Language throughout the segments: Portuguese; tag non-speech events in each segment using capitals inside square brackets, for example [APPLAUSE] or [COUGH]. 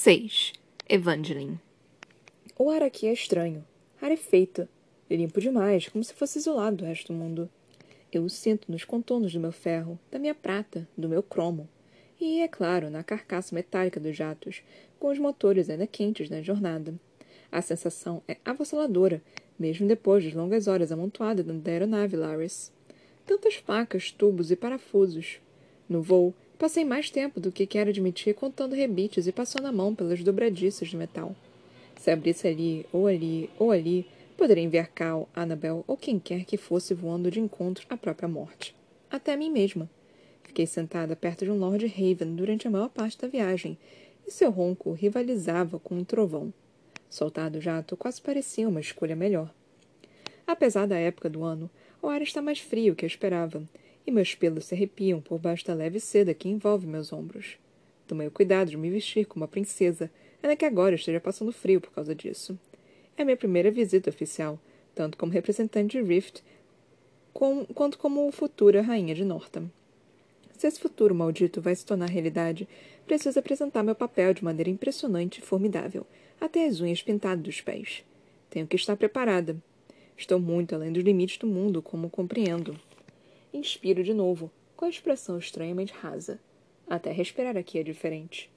6. Evangeline O ar aqui é estranho, rarefeito, limpo demais, como se fosse isolado do resto do mundo. Eu o sinto nos contornos do meu ferro, da minha prata, do meu cromo. E, é claro, na carcaça metálica dos jatos, com os motores ainda quentes na jornada. A sensação é avassaladora, mesmo depois das longas horas amontoadas da aeronave Laris. Tantas placas, tubos e parafusos. No voo, passei mais tempo do que quero admitir contando rebites e passando a mão pelas dobradiças de metal. Se abrisse ali, ou ali, ou ali, poderia enviar Cal, Annabel ou quem quer que fosse voando de encontro à própria morte. Até a mim mesma. Fiquei sentada perto de um Lord Raven durante a maior parte da viagem, e seu ronco rivalizava com um trovão. Soltar do jato quase parecia uma escolha melhor. Apesar da época do ano, o ar está mais frio que eu esperava, e meus pelos se arrepiam por baixo da leve seda que envolve meus ombros. Tomei o cuidado de me vestir como uma princesa, ainda que agora esteja passando frio por causa disso. É minha primeira visita oficial, tanto como representante de Rift, com, quanto como futura rainha de Northam. Se esse futuro maldito vai se tornar realidade, preciso apresentar meu papel de maneira impressionante e formidável, até as unhas pintadas dos pés. Tenho que estar preparada. Estou muito além dos limites do mundo, como compreendo. Inspiro de novo, com a expressão estranhamente rasa. Até respirar aqui é diferente.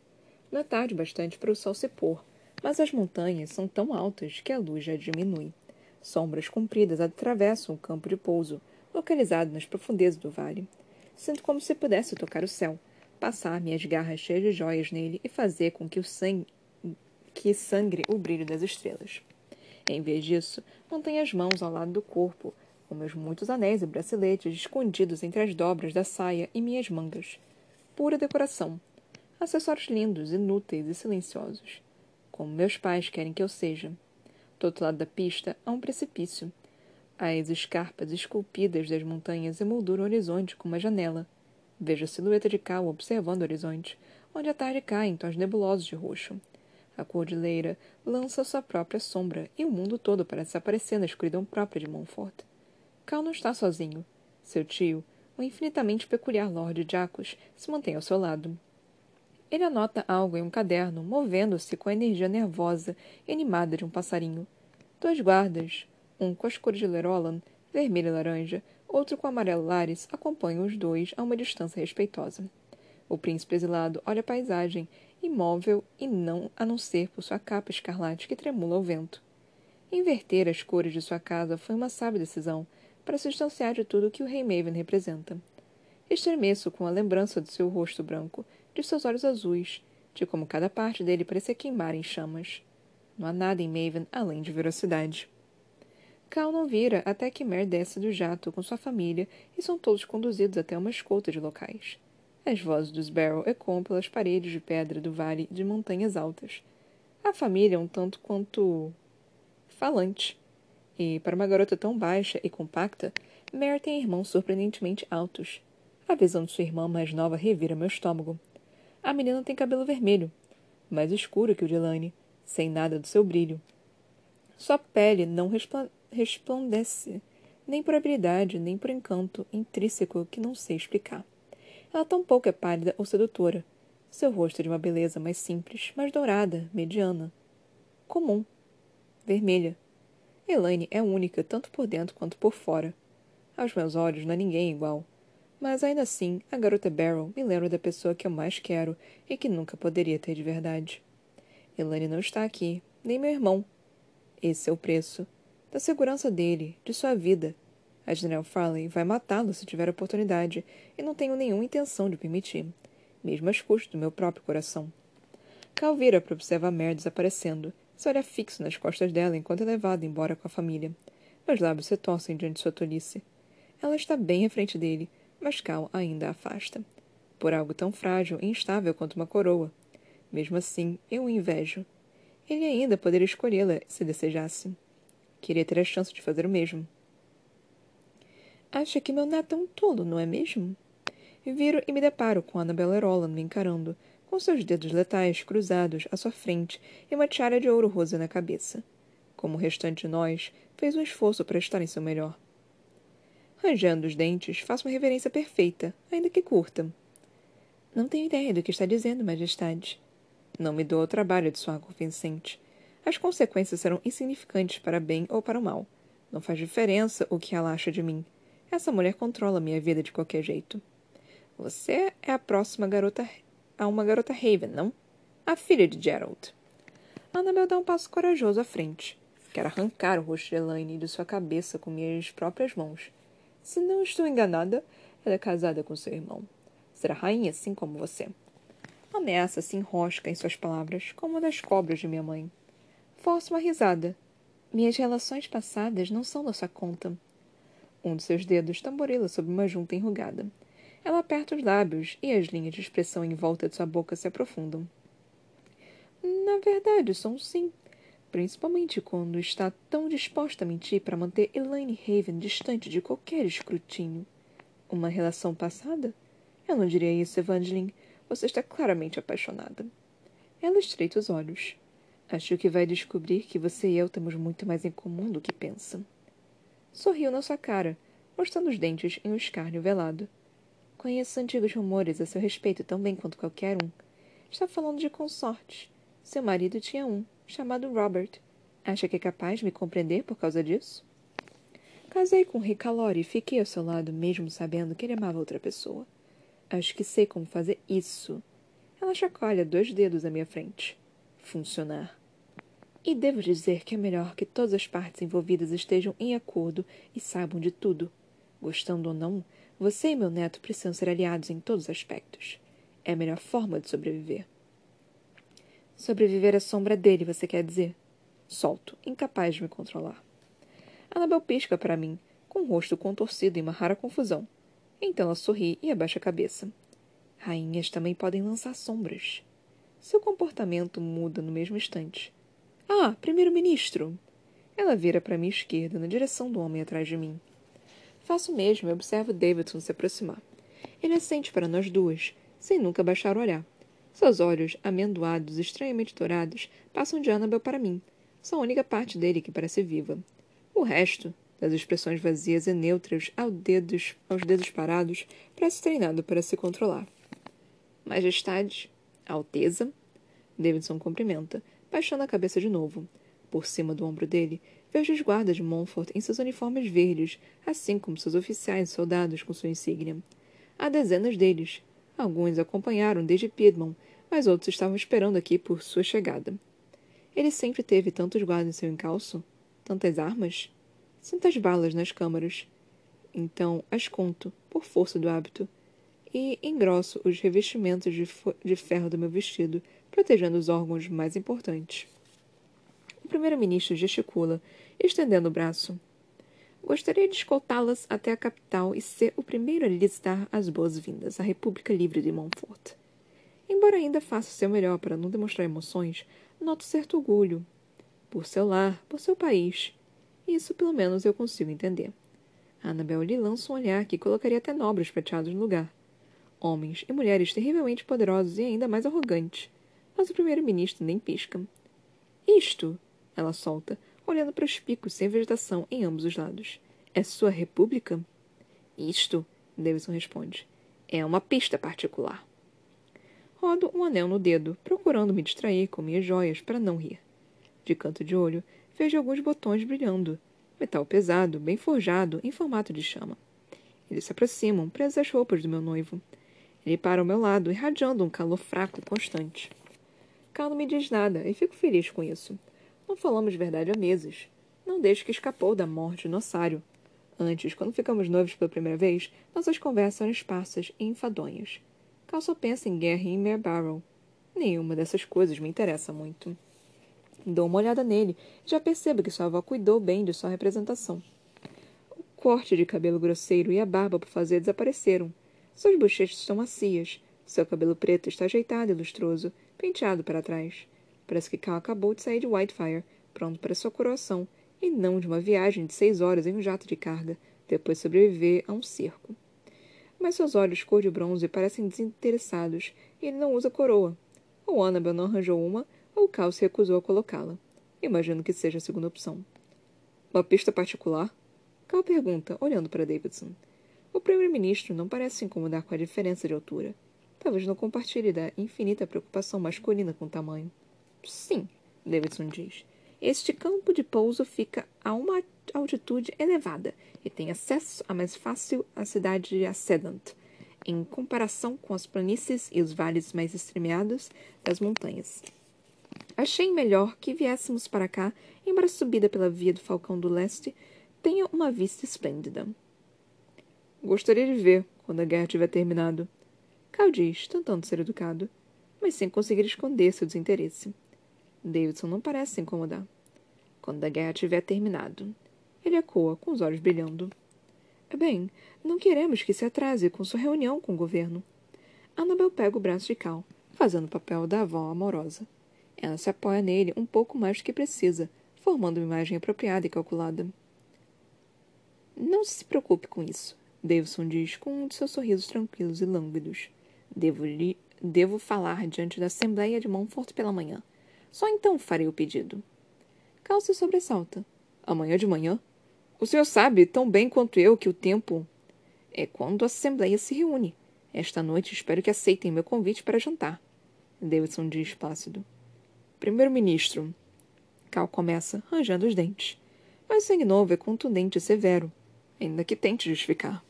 Não é tarde bastante para o sol se pôr, mas as montanhas são tão altas que a luz já diminui. Sombras compridas atravessam o campo de pouso, localizado nas profundezas do vale. Sinto como se pudesse tocar o céu, passar minhas garras cheias de joias nele e fazer com que o sangue que sangre o brilho das estrelas. Em vez disso, mantenho as mãos ao lado do corpo, com meus muitos anéis e braceletes escondidos entre as dobras da saia e minhas mangas. Pura decoração. Acessórios lindos, inúteis e silenciosos. Como meus pais querem que eu seja. Do outro lado da pista há um precipício. As escarpas esculpidas das montanhas emolduram o horizonte com uma janela. Vejo a silhueta de Cal observando o horizonte, onde a tarde cai em tons nebulosos de roxo. A cordilheira lança sua própria sombra e o mundo todo parece aparecer na escuridão própria de Montfort. Cal não está sozinho. Seu tio, o infinitamente peculiar Lord Jacos, se mantém ao seu lado. Ele anota algo em um caderno, movendo-se com a energia nervosa e animada de um passarinho. Dois guardas, um com as cores de Lerolan, vermelho e laranja, outro com amarelo Lares, acompanham os dois a uma distância respeitosa. O príncipe exilado olha a paisagem, imóvel e não a não ser por sua capa escarlate que tremula ao vento. Inverter as cores de sua casa foi uma sábia decisão para se distanciar de tudo que o rei Maven representa. Estremeço com a lembrança de seu rosto branco, de seus olhos azuis, de como cada parte dele parecia queimar em chamas. Não há nada em Maven além de velocidade. Cal não vira até que Mer desce do jato com sua família e são todos conduzidos até uma escolta de locais. As vozes dos Barrow ecoam pelas paredes de pedra do vale de montanhas altas. A família é um tanto quanto. falante. E, para uma garota tão baixa e compacta, Mare tem irmãos surpreendentemente altos. A visão de sua irmã mais nova revira meu estômago. A menina tem cabelo vermelho, mais escuro que o de Lane, sem nada do seu brilho. Sua pele não resplandece, nem por habilidade, nem por encanto intrínseco que não sei explicar. Ela tampouco é pálida ou sedutora. Seu rosto é de uma beleza mais simples, mais dourada, mediana. Comum. Vermelha. Elaine é única tanto por dentro quanto por fora. Aos meus olhos não há ninguém igual. Mas ainda assim, a garota Barrel me lembra da pessoa que eu mais quero e que nunca poderia ter de verdade. Elaine não está aqui, nem meu irmão. Esse é o preço. Da segurança dele, de sua vida, a General Farley vai matá-lo se tiver oportunidade, e não tenho nenhuma intenção de permitir, mesmo às custas do meu próprio coração. Cal vira para observar desaparecendo. Olha fixo nas costas dela enquanto é levada embora com a família. Meus lábios se torcem diante de sua tolice. Ela está bem à frente dele, mas Cal ainda a afasta. Por algo tão frágil e instável quanto uma coroa. Mesmo assim, eu o invejo. Ele ainda poderia escolhê-la se desejasse. Queria ter a chance de fazer o mesmo. Acha que meu neto é um tolo, não é mesmo? Viro e me deparo com Annabella Roland me encarando, com seus dedos letais cruzados à sua frente e uma tiara de ouro rosa na cabeça. Como o restante de nós, fez um esforço para estar em seu melhor. Rangendo os dentes, faço uma reverência perfeita, ainda que curta. Não tenho ideia do que está dizendo, Majestade. Não me dou o trabalho de soar convincente. As consequências serão insignificantes para bem ou para o mal. Não faz diferença o que ela acha de mim. Essa mulher controla minha vida de qualquer jeito. Você é a próxima garota a uma garota Raven, não? A filha de Gerald. Annabel dá um passo corajoso à frente. Quero arrancar o rosto de Elaine de sua cabeça com minhas próprias mãos. Se não estou enganada, ela é casada com seu irmão. Será rainha assim como você. Ameaça se enrosca em suas palavras, como uma das cobras de minha mãe. Forço uma risada. Minhas relações passadas não são da sua conta. Um de seus dedos tamborila sobre uma junta enrugada. Ela aperta os lábios e as linhas de expressão em volta de sua boca se aprofundam. Na verdade, são sim. Principalmente quando está tão disposta a mentir para manter Elaine Haven distante de qualquer escrutínio. Uma relação passada? Eu não diria isso, Evangeline. Você está claramente apaixonada. Ela estreita os olhos. Acho que vai descobrir que você e eu temos muito mais em comum do que pensa. Sorriu na sua cara, mostrando os dentes em um escárnio velado. Conheço antigos rumores a seu respeito tão bem quanto qualquer um. Está falando de consorte. Seu marido tinha um, chamado Robert. Acha que é capaz de me compreender por causa disso? Casei com Rick Calori e fiquei ao seu lado, mesmo sabendo que ele amava outra pessoa. Acho que sei como fazer isso. Ela chacoalha dois dedos à minha frente. Funcionar. E devo dizer que é melhor que todas as partes envolvidas estejam em acordo e saibam de tudo. Gostando ou não, você e meu neto precisam ser aliados em todos os aspectos. É a melhor forma de sobreviver. Sobreviver à sombra dele, você quer dizer? Solto, incapaz de me controlar. Anabel pisca para mim, com o rosto contorcido em uma rara confusão. Então ela sorri e abaixa a cabeça. Rainhas também podem lançar sombras. Seu comportamento muda no mesmo instante. Ah, primeiro-ministro! Ela vira para minha esquerda, na direção do homem atrás de mim. Faço mesmo e observo Davidson se aproximar. Ele assente para nós duas, sem nunca baixar o olhar. Seus olhos, amendoados, estranhamente dourados, passam de Annabel para mim. São a única parte dele que parece viva. O resto, das expressões vazias e neutras aos dedos, aos dedos parados, parece treinado para se controlar. Majestade, Alteza, Davidson cumprimenta, baixando a cabeça de novo. Por cima do ombro dele, Vejo os guardas de Montfort em seus uniformes verdes, assim como seus oficiais e soldados com sua insígnia. Há dezenas deles. Alguns acompanharam desde Piedmont, mas outros estavam esperando aqui por sua chegada. Ele sempre teve tantos guardas em seu encalço? Tantas armas? Tantas balas nas câmaras. Então as conto, por força do hábito, e engrosso os revestimentos de, de ferro do meu vestido, protegendo os órgãos mais importantes. O primeiro-ministro gesticula, estendendo o braço. Gostaria de escoltá-las até a capital e ser o primeiro a lhes dar as boas-vindas à República Livre de Montfort. Embora ainda faça seu melhor para não demonstrar emoções, noto certo orgulho. Por seu lar, por seu país. Isso, pelo menos, eu consigo entender. Annabel lhe lança um olhar que colocaria até nobres prateados no lugar. Homens e mulheres terrivelmente poderosos e ainda mais arrogantes. Mas o primeiro-ministro nem pisca. Isto, ela solta, olhando para os picos sem vegetação em ambos os lados. É sua república? Isto, Davidson responde, é uma pista particular. Rodo um anel no dedo, procurando me distrair com minhas joias para não rir. De canto de olho, vejo alguns botões brilhando. Metal pesado, bem forjado, em formato de chama. Eles se aproximam, presos às roupas do meu noivo. Ele para ao meu lado, irradiando um calor fraco constante. Cal não me diz nada, e fico feliz com isso. Não falamos verdade há meses. Não desde que escapou da morte no ossário. Antes, quando ficamos noivos pela primeira vez, nossas conversas eram esparsas e enfadonhas. Cal só pensa em guerra e em Mare Barrow. Nenhuma dessas coisas me interessa muito. Dou uma olhada nele e já percebo que sua avó cuidou bem de sua representação. O corte de cabelo grosseiro e a barba por fazer desapareceram. Suas bochechas estão macias. Seu cabelo preto está ajeitado e lustroso, penteado para trás. Parece que Cal acabou de sair de Whitefire, pronto para sua coroação, e não de uma viagem de seis horas em um jato de carga, depois de sobreviver a um circo. Mas seus olhos cor de bronze parecem desinteressados, e ele não usa coroa. Ou Annabel não arranjou uma, ou Cal se recusou a colocá-la. Imagino que seja a segunda opção. Uma pista particular? Cal pergunta, olhando para Davidson. O primeiro-ministro não parece se incomodar com a diferença de altura. Talvez não compartilhe da infinita preocupação masculina com o tamanho. Sim, Davidson diz. Este campo de pouso fica a uma altitude elevada e tem acesso a mais fácil à cidade de Ascendant, em comparação com as planícies e os vales mais estremeados das montanhas. Achei melhor que viéssemos para cá, embora a subida pela via do Falcão do Leste tenha uma vista esplêndida. Gostaria de ver quando a guerra tiver terminado. Cal diz, tentando ser educado, mas sem conseguir esconder seu desinteresse. Davidson não parece se incomodar. Quando a guerra tiver terminado. Ele ecoa, com os olhos brilhando. Bem, não queremos que se atrase com sua reunião com o governo. Annabel pega o braço de Cal, fazendo o papel da avó amorosa. Ela se apoia nele um pouco mais do que precisa, formando uma imagem apropriada e calculada. Não se preocupe com isso, Davidson diz com um de seus sorrisos tranquilos e lânguidos. Devo, devo falar diante da Assembleia de Montfort pela manhã. Só então farei o pedido. Cal se sobressalta. Amanhã de manhã? O senhor sabe tão bem quanto eu que o tempo é quando a Assembleia se reúne. Esta noite espero que aceitem meu convite para jantar. Davidson diz plácido. Primeiro-ministro. Cal começa, rangendo os dentes. Mas o sangue novo é contundente e severo, ainda que tente justificar.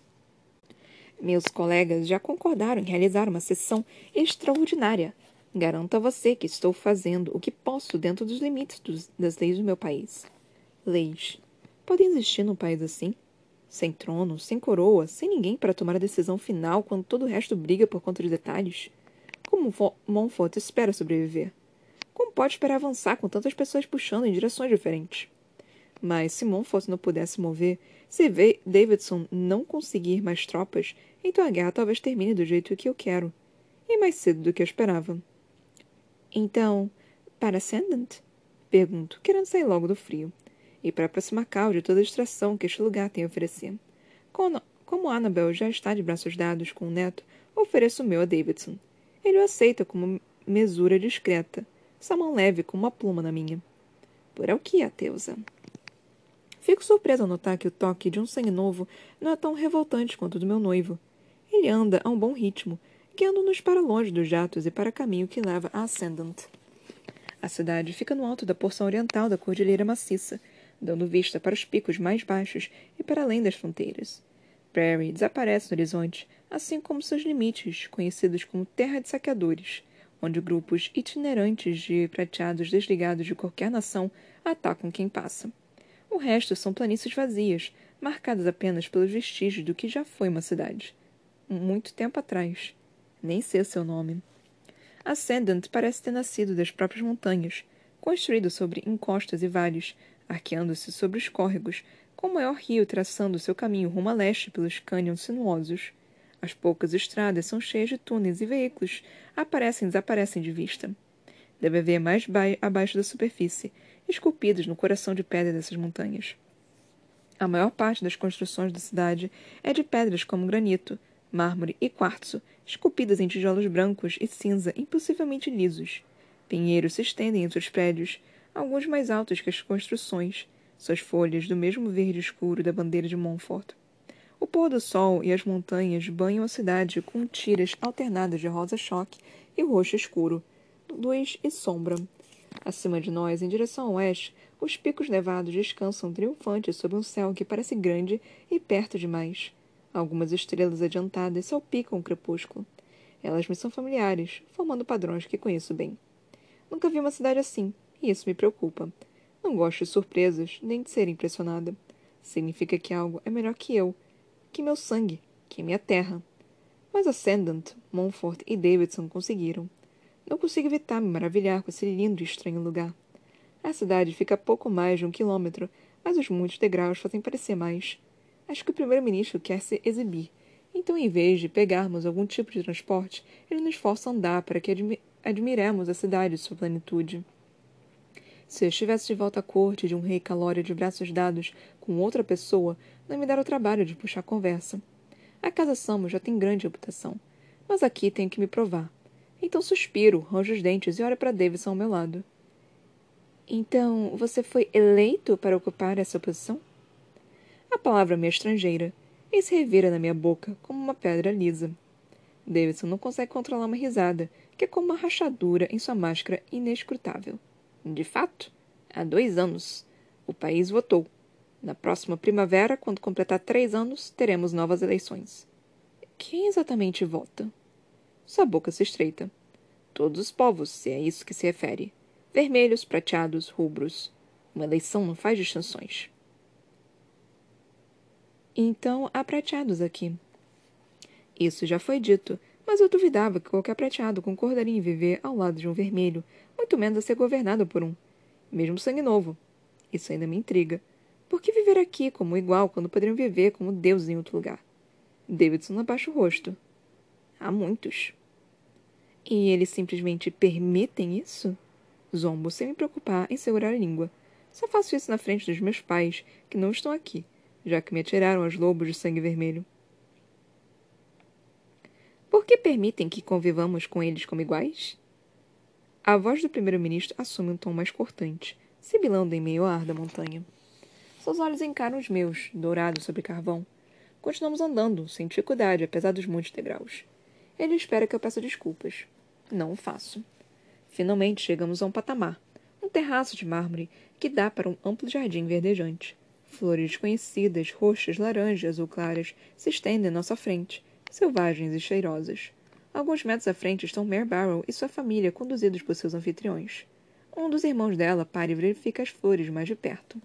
Meus colegas já concordaram em realizar uma sessão extraordinária. Garanto a você que estou fazendo o que posso dentro dos limites dos, das leis do meu país. Leis. Podem existir num país assim? Sem trono, sem coroa, sem ninguém para tomar a decisão final quando todo o resto briga por conta de detalhes? Como Montfort espera sobreviver? Como pode esperar avançar com tantas pessoas puxando em direções diferentes? Mas se Montfort não pudesse mover, se Davidson não conseguir mais tropas, então a guerra talvez termine do jeito que eu quero. E mais cedo do que eu esperava. Então, para Ascendant? Pergunto, querendo sair logo do frio. E para aproximar Cal de toda a distração que este lugar tem a oferecer. Como, Annabel já está de braços dados com o neto, ofereço o meu a Davidson. Ele o aceita como mesura discreta, sua mão leve como uma pluma na minha. Por aqui, Ateusa. Fico surpresa ao notar que o toque de um sangue novo não é tão revoltante quanto o do meu noivo. Ele anda a um bom ritmo, guiando-nos para longe dos jatos e para caminho que leva a Ascendant. A cidade fica no alto da porção oriental da Cordilheira Maciça, dando vista para os picos mais baixos e para além das fronteiras. Prairie desaparece no horizonte, assim como seus limites, conhecidos como Terra de Saqueadores, onde grupos itinerantes de prateados desligados de qualquer nação atacam quem passa. O resto são planícies vazias, marcadas apenas pelos vestígios do que já foi uma cidade. Muito tempo atrás. Nem sei o seu nome. Ascendant parece ter nascido das próprias montanhas, construído sobre encostas e vales, arqueando-se sobre os córregos, com o maior rio traçando seu caminho rumo a leste pelos cânions sinuosos. As poucas estradas são cheias de túneis e veículos aparecem e desaparecem de vista. Deve haver mais abaixo da superfície, esculpidos no coração de pedra dessas montanhas. A maior parte das construções da cidade é de pedras como granito, mármore e quartzo, esculpidas em tijolos brancos e cinza impossivelmente lisos. Pinheiros se estendem entre os prédios, alguns mais altos que as construções, suas folhas do mesmo verde escuro da bandeira de Montfort. O pôr do sol e as montanhas banham a cidade com tiras alternadas de rosa-choque e roxo escuro, luz e sombra. Acima de nós, em direção ao oeste, os picos nevados descansam triunfantes sob um céu que parece grande e perto demais. Algumas estrelas adiantadas salpicam o crepúsculo. Elas me são familiares, formando padrões que conheço bem. Nunca vi uma cidade assim, e isso me preocupa. Não gosto de surpresas, nem de ser impressionada. Significa que algo é melhor que eu, que meu sangue, que minha terra. Mas Ascendant, Montfort e Davidson conseguiram. Não consigo evitar me maravilhar com esse lindo e estranho lugar. A cidade fica a pouco mais de um quilômetro, mas os muitos degraus fazem parecer mais. Acho que o primeiro-ministro quer se exibir. Então, em vez de pegarmos algum tipo de transporte, ele nos força a andar para que admi admiremos a cidade e sua plenitude. Se eu estivesse de volta à corte de um rei calório de braços dados com outra pessoa, não me dera o trabalho de puxar conversa. A casa Samus já tem grande reputação, mas aqui tenho que me provar. Então suspiro, ranjo os dentes e olho para Davidson ao meu lado. Então, você foi eleito para ocupar essa posição? A palavra me é estrangeira e se revira na minha boca como uma pedra lisa. Davidson não consegue controlar uma risada, que é como uma rachadura em sua máscara inescrutável. De fato, há dois anos, o país votou. Na próxima primavera, quando completar três anos, teremos novas eleições. Quem exatamente vota? Sua boca se estreita. Todos os povos, se é isso que se refere. Vermelhos, prateados, rubros. Uma eleição não faz distinções. Então há prateados aqui. Isso já foi dito, mas eu duvidava que qualquer prateado concordaria em viver ao lado de um vermelho, muito menos a ser governado por um. Mesmo sangue novo. Isso ainda me intriga. Por que viver aqui como igual quando poderiam viver como deuses em outro lugar? Davidson abaixa o rosto. Há muitos. E eles simplesmente permitem isso? Zombo sem me preocupar em segurar a língua. Só faço isso na frente dos meus pais, que não estão aqui, já que me atiraram aos lobos de sangue vermelho. Por que permitem que convivamos com eles como iguais? A voz do primeiro-ministro assume um tom mais cortante, sibilando em meio ao ar da montanha. Seus olhos encaram os meus, dourados sobre carvão. Continuamos andando, sem dificuldade, apesar dos muitos degraus. Ele espera que eu peça desculpas. Não o faço. Finalmente chegamos a um patamar, um terraço de mármore que dá para um amplo jardim verdejante. Flores desconhecidas, roxas, laranjas, azul claras, se estendem à nossa frente, selvagens e cheirosas. Alguns metros à frente estão Mare Barrow e sua família, conduzidos por seus anfitriões. Um dos irmãos dela para e verifica as flores mais de perto.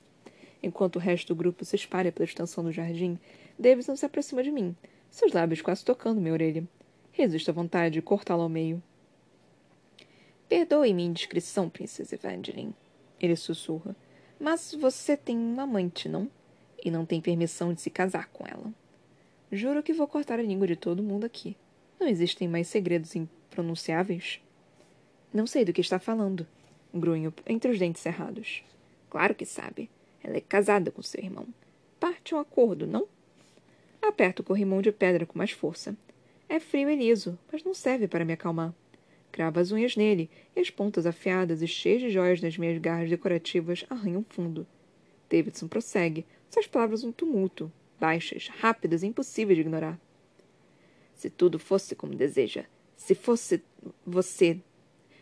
Enquanto o resto do grupo se espalha pela extensão do jardim, Davidson se aproxima de mim, seus lábios quase tocando minha orelha. Resisto à vontade de cortá-lo ao meio. Perdoe minha indiscrição, Princesa Evangeline. Ele sussurra. Mas você tem uma amante, não? E não tem permissão de se casar com ela. Juro que vou cortar a língua de todo mundo aqui. Não existem mais segredos impronunciáveis? Não sei do que está falando. Grunho entre os dentes cerrados. Claro que sabe. Ela é casada com seu irmão. Parte um acordo, não? Aperto o corrimão de pedra com mais força. É frio e liso, mas não serve para me acalmar. Cravo as unhas nele, e as pontas afiadas e cheias de joias das minhas garras decorativas arranham fundo. Davidson prossegue, suas palavras um tumulto, baixas, rápidas e impossíveis de ignorar. Se tudo fosse como deseja, se fosse você.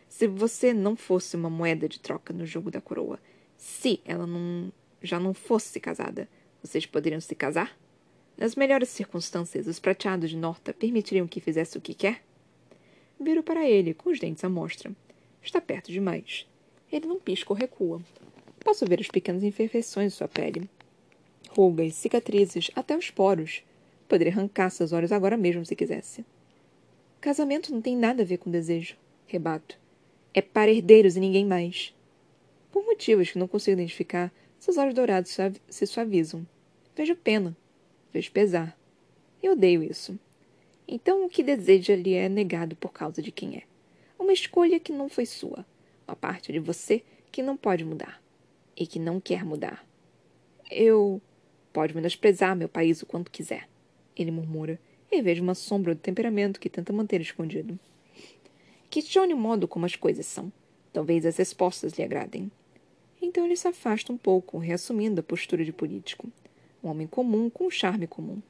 Se você não fosse uma moeda de troca no jogo da coroa, se ela não, já não fosse casada, vocês poderiam se casar? Nas melhores circunstâncias, os prateados de Norta permitiriam que fizesse o que quer? Viro para ele, com os dentes à mostra. Está perto demais. Ele não pisca ou recua. Posso ver as pequenas imperfeições de sua pele. Rugas, cicatrizes, até os poros. Poderia arrancar seus olhos agora mesmo se quisesse. Casamento não tem nada a ver com desejo, rebato. É para herdeiros e ninguém mais. Por motivos que não consigo identificar, seus olhos dourados se suavizam. Vejo pena. Vejo pesar. Eu odeio isso. Então o que deseja lhe é negado por causa de quem é. Uma escolha que não foi sua. Uma parte de você que não pode mudar. E que não quer mudar. Eu. Pode menosprezar meu país o quanto quiser ele murmura, e vejo uma sombra do temperamento que tenta manter escondido. Questione o modo como as coisas são. Talvez as respostas lhe agradem. Então ele se afasta um pouco, reassumindo a postura de político. Um homem comum com um charme comum.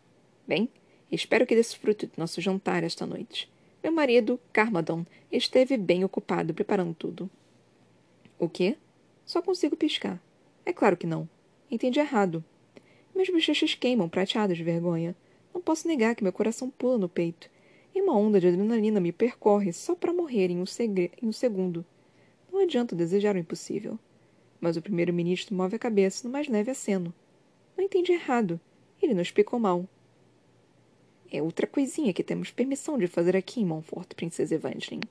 Bem, espero que desfrute do nosso jantar esta noite. Meu marido, Carmadon, esteve bem ocupado preparando tudo. O quê? Só consigo piscar. É claro que não. Entendi errado. Meus bochechas queimam, prateados de vergonha. Não posso negar que meu coração pula no peito, e uma onda de adrenalina me percorre só para morrer em um, em um segundo. Não adianta desejar o impossível. Mas o primeiro-ministro move a cabeça no mais leve aceno. Não entendi errado. Ele não explicou mal. É outra coisinha que temos permissão de fazer aqui em Montfort, Princesa Evangeline.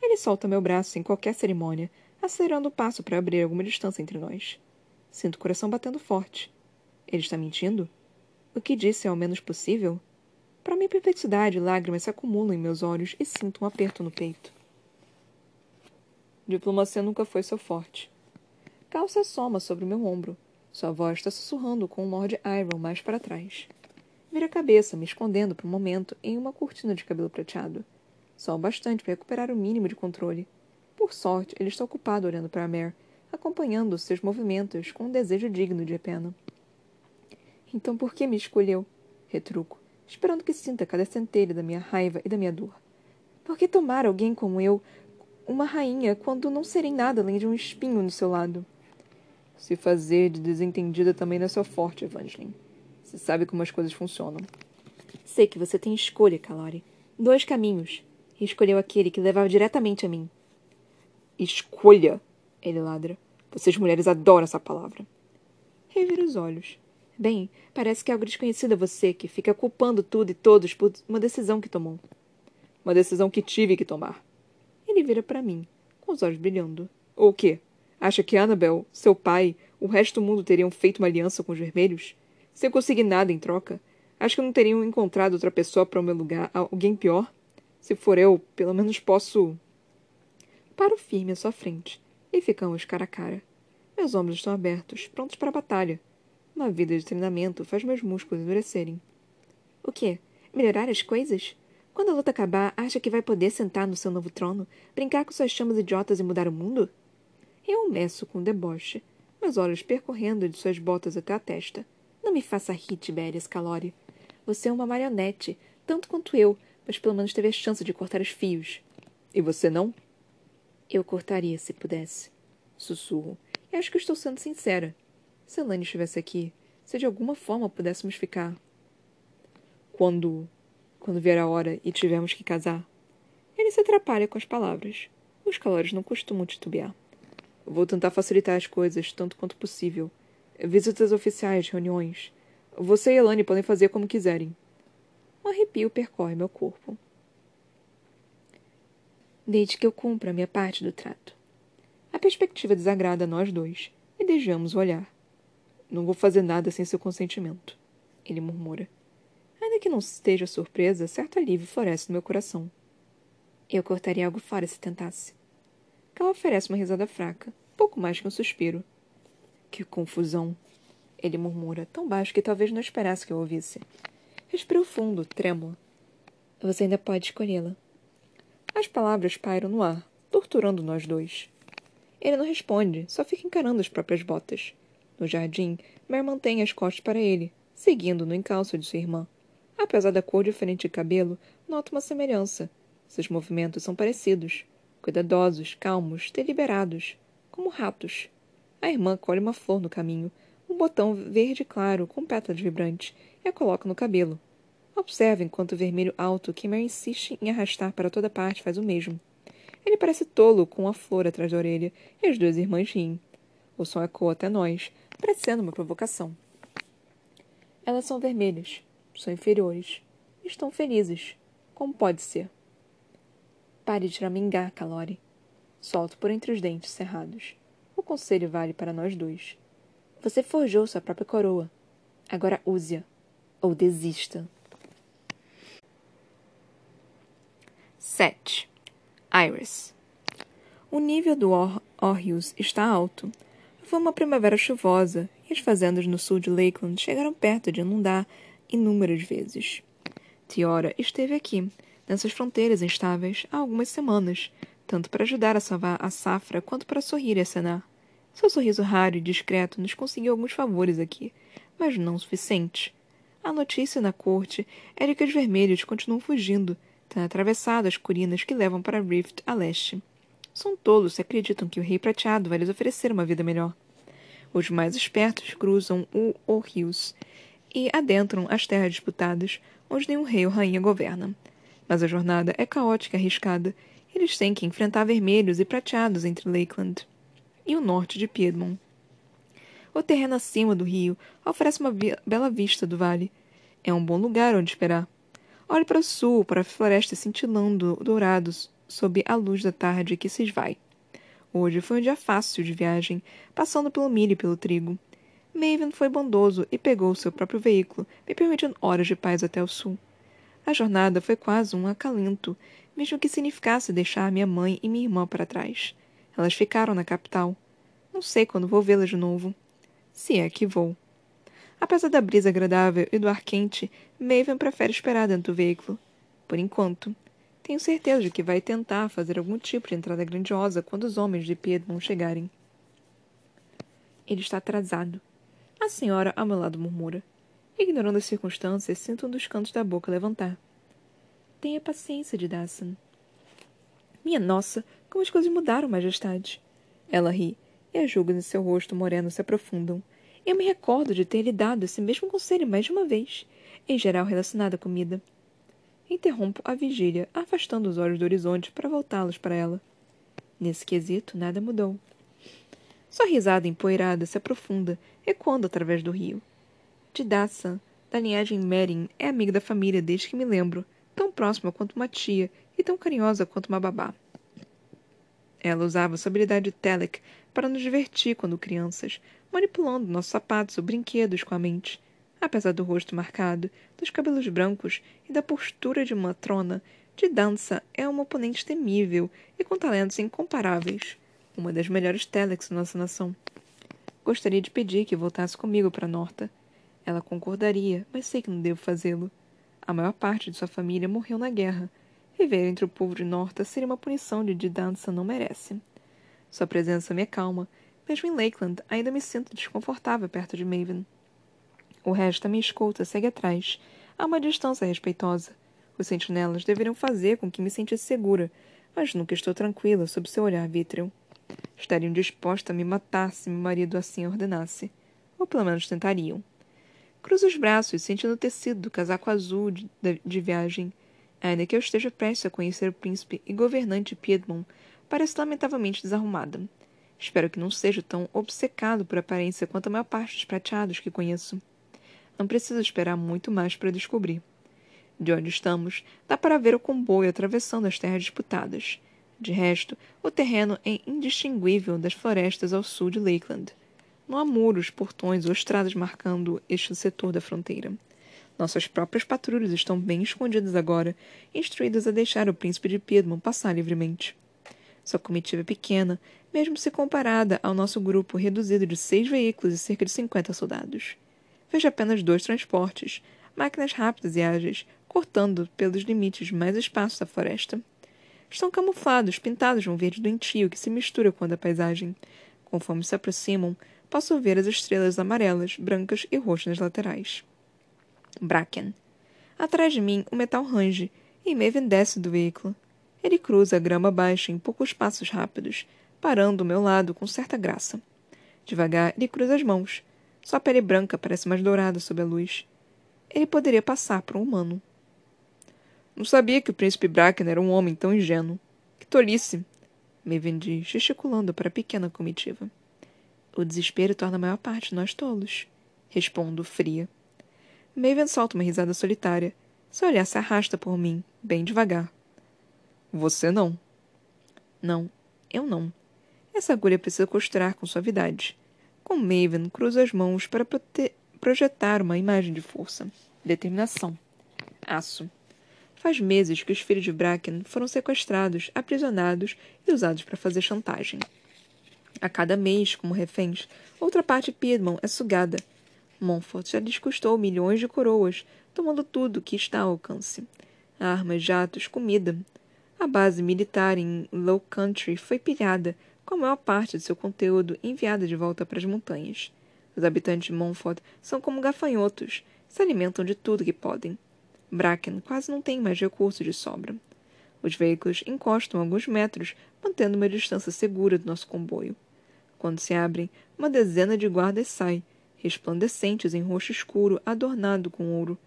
Ele solta meu braço sem qualquer cerimônia, acelerando o passo para abrir alguma distância entre nós. Sinto o coração batendo forte. Ele está mentindo? O que disse é o menos possível? Para minha perplexidade, lágrimas se acumulam em meus olhos e sinto um aperto no peito. Diplomacia nunca foi seu forte. Cal se assoma sobre meu ombro. Sua voz está sussurrando com o Lord Iron mais para trás. Vira a cabeça, me escondendo por um momento em uma cortina de cabelo prateado. Só o bastante para recuperar o mínimo de controle. Por sorte, ele está ocupado olhando para a Mare, acompanhando seus movimentos com um desejo digno de pena. Então por que me escolheu? Retruco, esperando que sinta cada centelha da minha raiva e da minha dor. Por que tomar alguém como eu, uma rainha, quando não serei nada além de um espinho no seu lado? Se fazer de desentendida também não é só forte, Evangeline. Você sabe como as coisas funcionam. Sei que você tem escolha, Calori. Dois caminhos. E escolheu aquele que levava diretamente a mim. Escolha! Ele ladra. Vocês mulheres adoram essa palavra. Revira os olhos. Bem, parece que é algo desconhecido a você, que fica culpando tudo e todos por uma decisão que tomou. Uma decisão que tive que tomar. Ele vira para mim, com os olhos brilhando. Ou o quê? Acha que Annabel, seu pai, o resto do mundo teriam feito uma aliança com os vermelhos? Sem conseguir nada em troca? Acho que não teriam encontrado outra pessoa para o meu lugar, alguém pior? Se for eu, pelo menos posso. Paro firme à sua frente e ficamos cara a cara. Meus ombros estão abertos, prontos para a batalha. Uma vida de treinamento faz meus músculos endurecerem. O quê? Melhorar as coisas? Quando a luta acabar, acha que vai poder sentar no seu novo trono, brincar com suas chamas idiotas e mudar o mundo? Eu meço com deboche, meus olhos percorrendo de suas botas até a testa. Não me faça rir, Tiberias Calori. Você é uma marionete, tanto quanto eu, mas pelo menos teve a chance de cortar os fios. E você não? Eu cortaria se pudesse. Sussurro. E acho que estou sendo sincera. Se Elaine estivesse aqui, se de alguma forma pudéssemos ficar. Quando. Quando vier a hora e tivermos que casar. Ele se atrapalha com as palavras. Os calores não costumam titubear. Vou tentar facilitar as coisas tanto quanto possível. Visitas oficiais, reuniões. Você e Elaine podem fazer como quiserem. Um arrepio percorre meu corpo desde que eu cumpra a minha parte do trato. A perspectiva desagrada a nós dois e desviamos o olhar. Não vou fazer nada sem seu consentimento, ele murmura. Ainda que não esteja surpresa, certo alívio floresce no meu coração. Eu cortaria algo fora se tentasse. Cal oferece uma risada fraca, pouco mais que um suspiro. Que confusão! Ele murmura, tão baixo que talvez não esperasse que eu ouvisse. Respiro fundo, trêmulo. Você ainda pode escolhê-la. As palavras pairam no ar, torturando nós dois. Ele não responde, só fica encarando as próprias botas. No jardim, Mer mantém as costas para ele, seguindo no encalço de sua irmã. Apesar da cor diferente de cabelo, noto uma semelhança. Seus movimentos são parecidos. Cuidadosos, calmos, deliberados. Como ratos. A irmã colhe uma flor no caminho, um botão verde claro com pétalas vibrantes, e a coloca no cabelo, Observa enquanto o vermelho alto que Mary insiste em arrastar para toda parte faz o mesmo. Ele parece tolo com a flor atrás da orelha e as duas irmãs riem. O som ecoa até nós, parecendo uma provocação. Elas são vermelhas, são inferiores. Estão felizes. Como pode ser? Pare de ramingar, Calore. Solto por entre os dentes cerrados. O conselho vale para nós dois. Você forjou sua própria coroa. Agora use-a. Ou desista. 7. Iris. O nível do Orrius está alto. Foi uma primavera chuvosa e as fazendas no sul de Lakeland chegaram perto de inundar inúmeras vezes. Tiora esteve aqui, nessas fronteiras instáveis, há algumas semanas, tanto para ajudar a salvar a safra quanto para sorrir e acenar. Seu sorriso raro e discreto nos conseguiu alguns favores aqui, mas não suficientes. A notícia na corte é de que os vermelhos continuam fugindo Têm atravessado as colinas que levam para Rift a leste. São tolos se acreditam que o Rei Prateado vai lhes oferecer uma vida melhor. Os mais espertos cruzam o Orrius e adentram as terras disputadas, onde nenhum rei ou rainha governa. Mas a jornada é caótica e arriscada. Eles têm que enfrentar vermelhos e prateados entre Lakeland e o norte de Piedmont. O terreno acima do rio oferece uma bela vista do vale. É um bom lugar onde esperar. Olhe para o sul, para a floresta cintilando dourados sob a luz da tarde que se esvai. Hoje foi um dia fácil de viagem, passando pelo milho e pelo trigo. Maven foi bondoso e pegou seu próprio veículo, me permitindo horas de paz até o sul. A jornada foi quase um acalento, mesmo que significasse deixar minha mãe e minha irmã para trás. Elas ficaram na capital. Não sei quando vou vê-las de novo. Se é que vou. Apesar da brisa agradável e do ar quente, Maven prefere esperar dentro do veículo. Por enquanto. Tenho certeza de que vai tentar fazer algum tipo de entrada grandiosa quando os homens de Piedmont chegarem. Ele está atrasado. A senhora ao meu lado murmura. Ignorando as circunstâncias, sinto um dos cantos da boca levantar. Tenha paciência, de Dasan. Minha nossa, como as coisas mudaram, majestade. Ela ri, e as rugas em seu rosto moreno se aprofundam. Eu me recordo de ter lhe dado esse mesmo conselho mais de uma vez, em geral relacionado à comida. Interrompo a vigília, afastando os olhos do horizonte para voltá-los para ela. Nesse quesito, nada mudou. Sua risada empoeirada se aprofunda, ecoando através do rio. Didaça, da linhagem Merin, é amiga da família desde que me lembro, próxima quanto uma tia e tão carinhosa quanto uma babá. Ela usava sua habilidade Telek para nos divertir quando crianças, manipulando nossos sapatos ou brinquedos com a mente. Apesar do rosto marcado, dos cabelos brancos e da postura de uma trona, de dança é uma oponente temível e com talentos incomparáveis. Uma das melhores Telex da nossa nação. Gostaria de pedir que voltasse comigo para Norta. Ela concordaria, mas sei que não devo fazê-lo. A maior parte de sua família morreu na guerra. Viver entre o povo de Norta seria uma punição de Dança não merece. Sua presença me acalma. Mesmo em Lakeland, ainda me sinto desconfortável perto de Maven. O resto da minha escolta segue atrás, a uma distância respeitosa. Os sentinelas deveriam fazer com que me sentisse segura, mas nunca estou tranquila sob seu olhar vítreo. Estariam dispostos a me matar se meu marido assim ordenasse. Ou pelo menos tentariam. Cruzo os braços, sentindo o tecido do casaco azul de, de, viagem. Ainda que eu esteja prestes a conhecer o príncipe e governante Piedmont, parece lamentavelmente desarrumada. Espero que não seja tão obcecado por aparência quanto a maior parte dos prateados que conheço. Não preciso esperar muito mais para descobrir. De onde estamos, dá para ver o comboio atravessando as terras disputadas. De resto, o terreno é indistinguível das florestas ao sul de Lakeland. Não há muros, portões ou estradas marcando este setor da fronteira. Nossas próprias patrulhas estão bem escondidas agora, instruídas a deixar o príncipe de Piedmont passar livremente. Sua comitiva é pequena, mesmo se comparada ao nosso grupo reduzido de seis veículos e cerca de cinquenta soldados. Vejo apenas dois transportes, máquinas rápidas e ágeis, cortando pelos limites mais espaços da floresta. Estão camuflados, pintados de um verde doentio que se mistura com a da paisagem. Conforme se aproximam, posso ver as estrelas amarelas, brancas e roxas nas laterais. Bracken. Atrás de mim, o metal range, e Maven desce do veículo. Ele cruza a grama baixa em poucos passos rápidos, parando ao meu lado com certa graça. Devagar, ele cruza as mãos. Sua pele branca parece mais dourada sob a luz. Ele poderia passar por um humano. Não sabia que o príncipe Bracken era um homem tão ingênuo. Que tolice! Maven diz, gesticulando para a pequena comitiva. O desespero torna a maior parte de nós tolos. Respondo, fria. Maven solta uma risada solitária. Seu olhar se arrasta por mim, bem devagar. Você não. Não, eu não. Essa agulha precisa costurar com suavidade. Com Maven, cruza as mãos para projetar uma imagem de força, determinação, aço. Faz meses que os filhos de Bracken foram sequestrados, aprisionados e usados para fazer chantagem. A cada mês, como reféns, outra parte Piedmont é sugada. Montfort já lhes custou milhões de coroas, tomando tudo que está ao alcance. Armas, jatos, comida. A base militar em Low Country foi pilhada, com a maior parte de seu conteúdo enviada de volta para as montanhas. Os habitantes de Montfort são como gafanhotos, se alimentam de tudo que podem. Bracken quase não tem mais recursos de sobra. Os veículos encostam alguns metros, mantendo uma distância segura do nosso comboio. Quando se abrem, uma dezena de guardas sai, resplandecentes em roxo escuro adornado com ouro.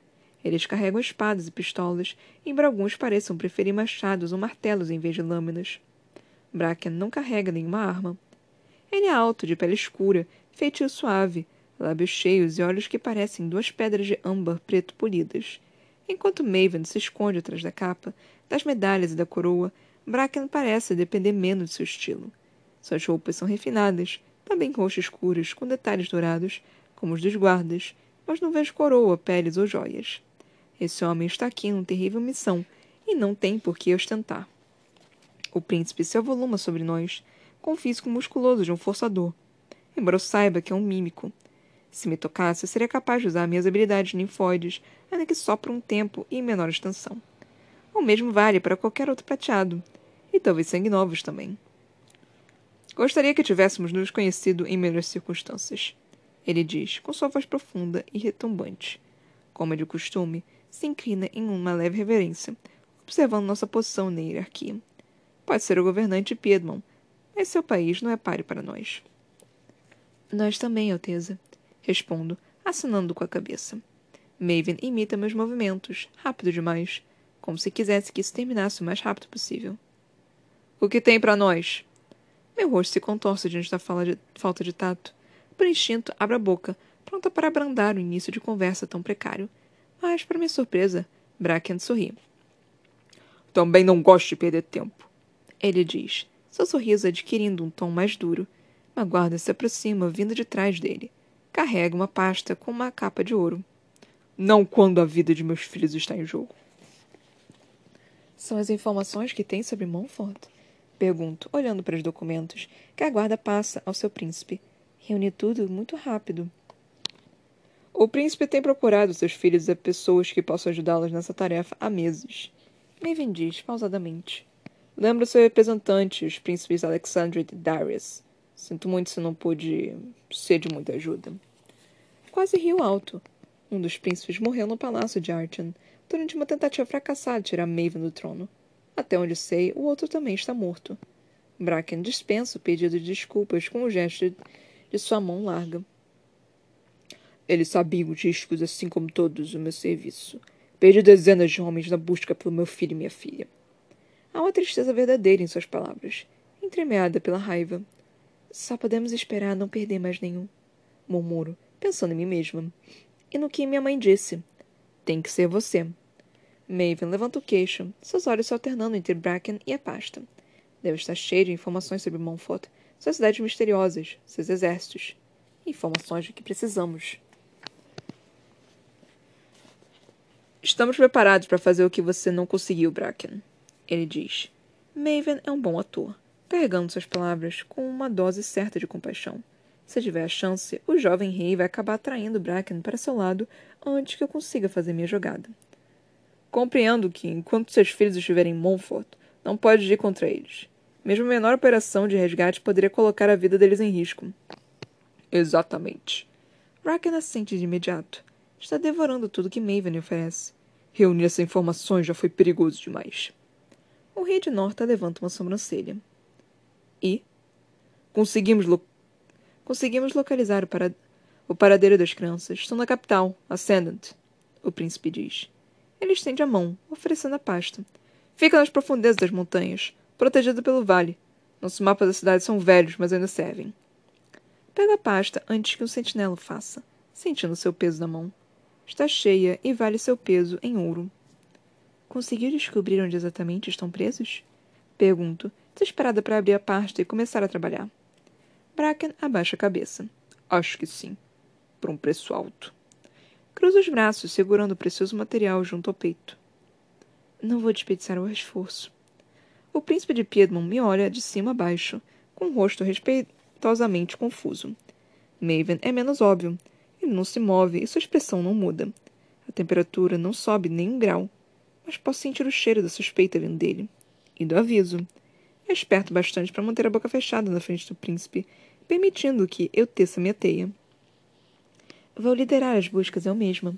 Eles carregam espadas e pistolas, embora alguns pareçam preferir machados ou martelos em vez de lâminas. Bracken não carrega nenhuma arma. Ele é alto, de pele escura, feitio suave, lábios cheios e olhos que parecem duas pedras de âmbar preto polidas. Enquanto Maven se esconde atrás da capa, das medalhas e da coroa, Bracken parece depender menos de seu estilo. Suas roupas são refinadas, também roxas escuras, com detalhes dourados, como os dos guardas, mas não vejo coroa, peles ou joias. Esse homem está aqui em terrível missão e não tem por que ostentar. O príncipe se avoluma sobre nós, com o físico musculoso de um forçador, embora eu saiba que é um mímico. Se me tocasse, eu seria capaz de usar minhas habilidades ninfóides, ainda que só por um tempo e em menor extensão. O mesmo vale para qualquer outro prateado. E talvez sangue novos também. Gostaria que tivéssemos nos conhecido em melhores circunstâncias. Ele diz, com sua voz profunda e retumbante. como é de costume, se inclina em uma leve reverência, observando nossa posição na hierarquia. Pode ser o governante Piedmont, mas seu país não é páreo para nós. Nós também, Alteza. Respondo, assinando com a cabeça. Maven imita meus movimentos, rápido demais, como se quisesse que isso terminasse o mais rápido possível. O que tem para nós? Meu rosto se contorce diante da de, falta de tato. Por instinto, abro a boca, pronta para abrandar o início de conversa tão precário. Mas, para minha surpresa, Bracken sorri. Também não gosto de perder tempo. Ele diz, seu sorriso adquirindo um tom mais duro. Uma guarda se aproxima, vindo de trás dele. Carrega uma pasta com uma capa de ouro. Não quando a vida de meus filhos está em jogo. São as informações que tem sobre Montfort? Pergunto, olhando para os documentos que a guarda passa ao seu príncipe. Reúne tudo muito rápido. O príncipe tem procurado seus filhos e pessoas que possam ajudá-los nessa tarefa há meses. Maven diz, pausadamente. Lembra seu representante, os príncipes Alexandre e Darius. Sinto muito se não pude ser de muita ajuda. Quase riu alto. Um dos príncipes morreu no palácio de Archon durante uma tentativa fracassada de tirar Maven do trono. Até onde sei, o outro também está morto. Bracken dispensa o pedido de desculpas com o gesto de sua mão larga. Eles sabiam os riscos, assim como todos, o meu serviço. Perdi dezenas de homens na busca pelo meu filho e minha filha. Há uma tristeza verdadeira em suas palavras, entremeada pela raiva. Só podemos esperar não perder mais nenhum. Murmuro, pensando em mim mesma e no que minha mãe disse. Tem que ser você. Maven levanta o queixo, seus olhos se alternando entre Bracken e a pasta. Deve estar cheio de informações sobre Montfort, suas cidades misteriosas, seus exércitos. Informações de que precisamos. Estamos preparados para fazer o que você não conseguiu, Bracken. Ele diz. Maven é um bom ator, carregando suas palavras com uma dose certa de compaixão. Se tiver a chance, o jovem rei vai acabar atraindo Bracken para seu lado antes que eu consiga fazer minha jogada. Compreendo que, enquanto seus filhos estiverem em Montfort, não pode ir contra eles. Mesmo a menor operação de resgate poderia colocar a vida deles em risco. Exatamente. Bracken assente de imediato. Está devorando tudo que Maven oferece. Reunir essas informações já foi perigoso demais. O rei de Norta levanta uma sobrancelha. E? Conseguimos Conseguimos localizar o, para... o paradeiro das crianças. Estão na capital, Ascendant, o príncipe diz. Ele estende a mão, oferecendo a pasta. Fica nas profundezas das montanhas, protegido pelo vale. Nossos mapas da cidade são velhos, mas ainda servem. Pega a pasta antes que um sentinela o faça, sentindo seu peso na mão. Está cheia e vale seu peso em ouro. Conseguiu descobrir onde exatamente estão presos? Pergunto, desesperada para abrir a pasta e começar a trabalhar. Bracken abaixa a cabeça. Acho que sim. Por um preço alto. Cruza os braços, segurando o precioso material junto ao peito. Não vou desperdiçar o esforço. O príncipe de Piedmont me olha de cima a baixo, com o rosto respeitosamente confuso. Maven é menos óbvio. Ele não se move e sua expressão não muda. A temperatura não sobe nem um grau, mas posso sentir o cheiro da suspeita vindo dele. E do aviso. É esperto bastante para manter a boca fechada na frente do príncipe permitindo que eu teça minha teia. Vou liderar as buscas eu mesma.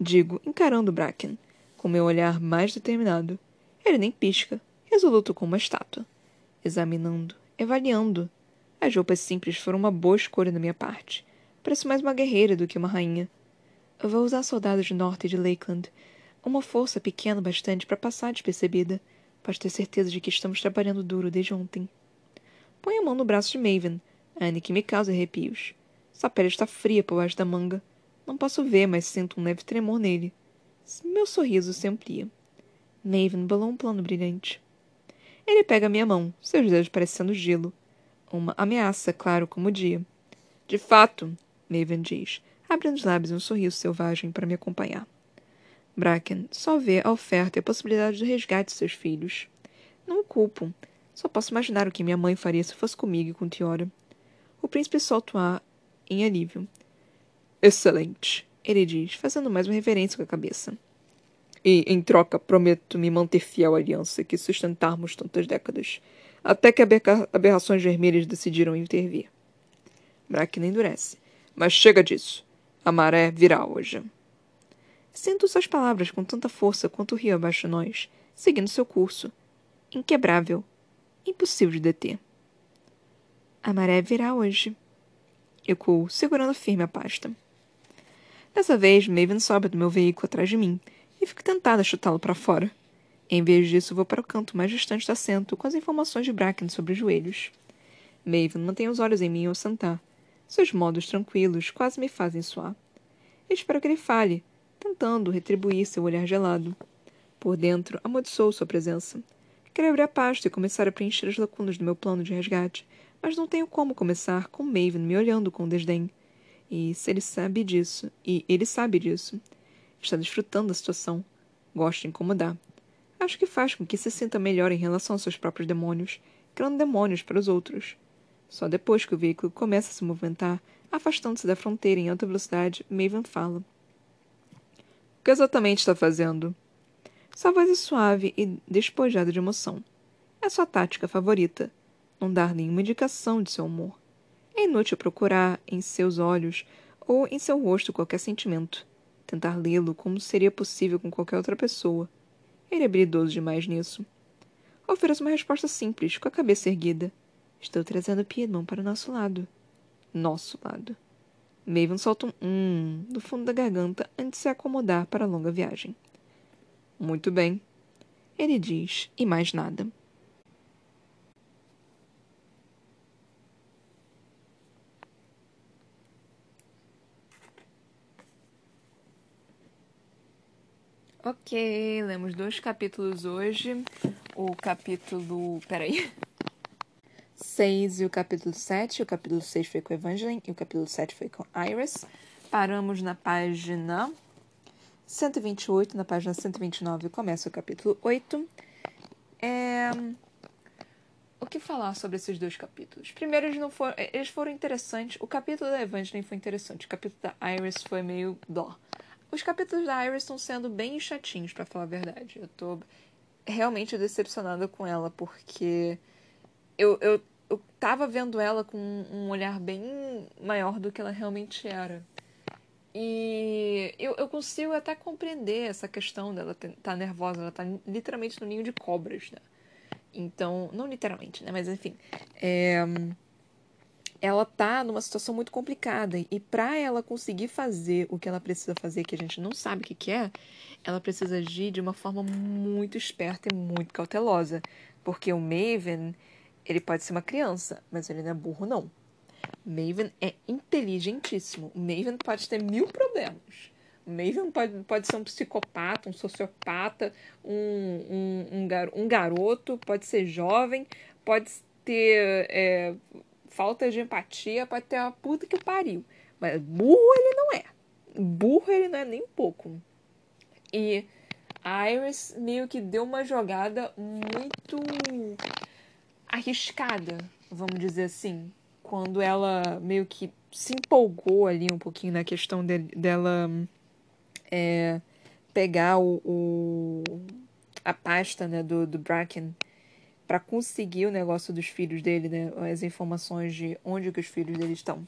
Digo, encarando Bracken, com meu olhar mais determinado. Ele nem pisca, resoluto como uma estátua. Examinando, avaliando. As roupas simples foram uma boa escolha da minha parte. Pareço mais uma guerreira do que uma rainha. Vou usar soldados de norte de Lakeland. Uma força pequena bastante para passar despercebida. Pode ter certeza de que estamos trabalhando duro desde ontem. Põe a mão no braço de Maven, ainda que me cause arrepios. Sua pele está fria por baixo da manga. Não posso ver, mas sinto um leve tremor nele. Meu sorriso se amplia. Maven bolou um plano brilhante. Ele pega minha mão, seus dedos parecendo gelo. Uma ameaça, claro como o dia. De fato, Maven diz, abrindo os lábios em um sorriso selvagem para me acompanhar. Bracken só vê a oferta e a possibilidade do resgate de seus filhos. Não o culpam. Só posso imaginar o que minha mãe faria se fosse comigo e com Tiora. O príncipe solta o ar em alívio. Excelente, ele diz, fazendo mais uma reverência com a cabeça. E, em troca, prometo me manter fiel à aliança que sustentarmos tantas décadas, até que aberrações vermelhas decidiram intervir. Bracken endurece. Mas chega disso. A maré virá hoje. Sinto suas palavras com tanta força quanto o rio abaixo de nós, seguindo seu curso. Inquebrável. Impossível de deter. A maré virá hoje. Ecoou, segurando firme a pasta. Dessa vez, Maven sobe do meu veículo atrás de mim e fico tentada a chutá-lo para fora. Em vez disso, vou para o canto mais distante do assento com as informações de Bracken sobre os joelhos. Maven mantém os olhos em mim ao sentar. Seus modos tranquilos quase me fazem suar. espero que ele fale, tentando retribuir seu olhar gelado. Por dentro, amaldiçoo sua presença. Quero abrir a pasta e começar a preencher as lacunas do meu plano de resgate, mas não tenho como começar com Maven me olhando com desdém. E se ele sabe disso, e ele sabe disso, está desfrutando da situação. Gosta de incomodar. Acho que faz com que se sinta melhor em relação aos seus próprios demônios, criando demônios para os outros. Só depois que o veículo começa a se movimentar, afastando-se da fronteira em alta velocidade, Maven fala. O que exatamente está fazendo? Sua voz é suave e despojada de emoção. É sua tática favorita. Não dar nenhuma indicação de seu humor. É inútil procurar em seus olhos ou em seu rosto qualquer sentimento. Tentar lê-lo como seria possível com qualquer outra pessoa. Ele é habilidoso demais nisso. Ofereço uma resposta simples, com a cabeça erguida. Estou trazendo Piedmont para o nosso lado. Nosso lado. Maven solta um hum do fundo da garganta antes de se acomodar para a longa viagem. Muito bem. Ele diz, e mais nada. Ok, lemos dois capítulos hoje. O capítulo. Peraí. 6 e o capítulo 7. O capítulo 6 foi com Evangeline e o capítulo 7 foi com Iris. Paramos na página 128. Na página 129 começa o capítulo 8. É... O que falar sobre esses dois capítulos? Primeiro, eles, não foram, eles foram interessantes. O capítulo da Evangeline foi interessante. O capítulo da Iris foi meio dó. Os capítulos da Iris estão sendo bem chatinhos, para falar a verdade. Eu tô realmente decepcionada com ela, porque eu, eu eu tava vendo ela com um olhar bem maior do que ela realmente era. E eu, eu consigo até compreender essa questão dela tá nervosa. Ela tá literalmente no ninho de cobras, né? Então, não literalmente, né? Mas enfim. É, ela tá numa situação muito complicada. E para ela conseguir fazer o que ela precisa fazer, que a gente não sabe o que, que é, ela precisa agir de uma forma muito esperta e muito cautelosa. Porque o Maven ele pode ser uma criança, mas ele não é burro, não. Maven é inteligentíssimo. Maven pode ter mil problemas. Maven pode, pode ser um psicopata, um sociopata, um, um, um, gar, um garoto, pode ser jovem, pode ter é, falta de empatia, pode ter uma puta que pariu. Mas burro ele não é. Burro ele não é nem pouco. E a Iris meio que deu uma jogada muito arriscada, vamos dizer assim, quando ela meio que se empolgou ali um pouquinho na questão de, dela é, pegar o, o, a pasta né, do, do Bracken para conseguir o negócio dos filhos dele, né, as informações de onde que os filhos dele estão.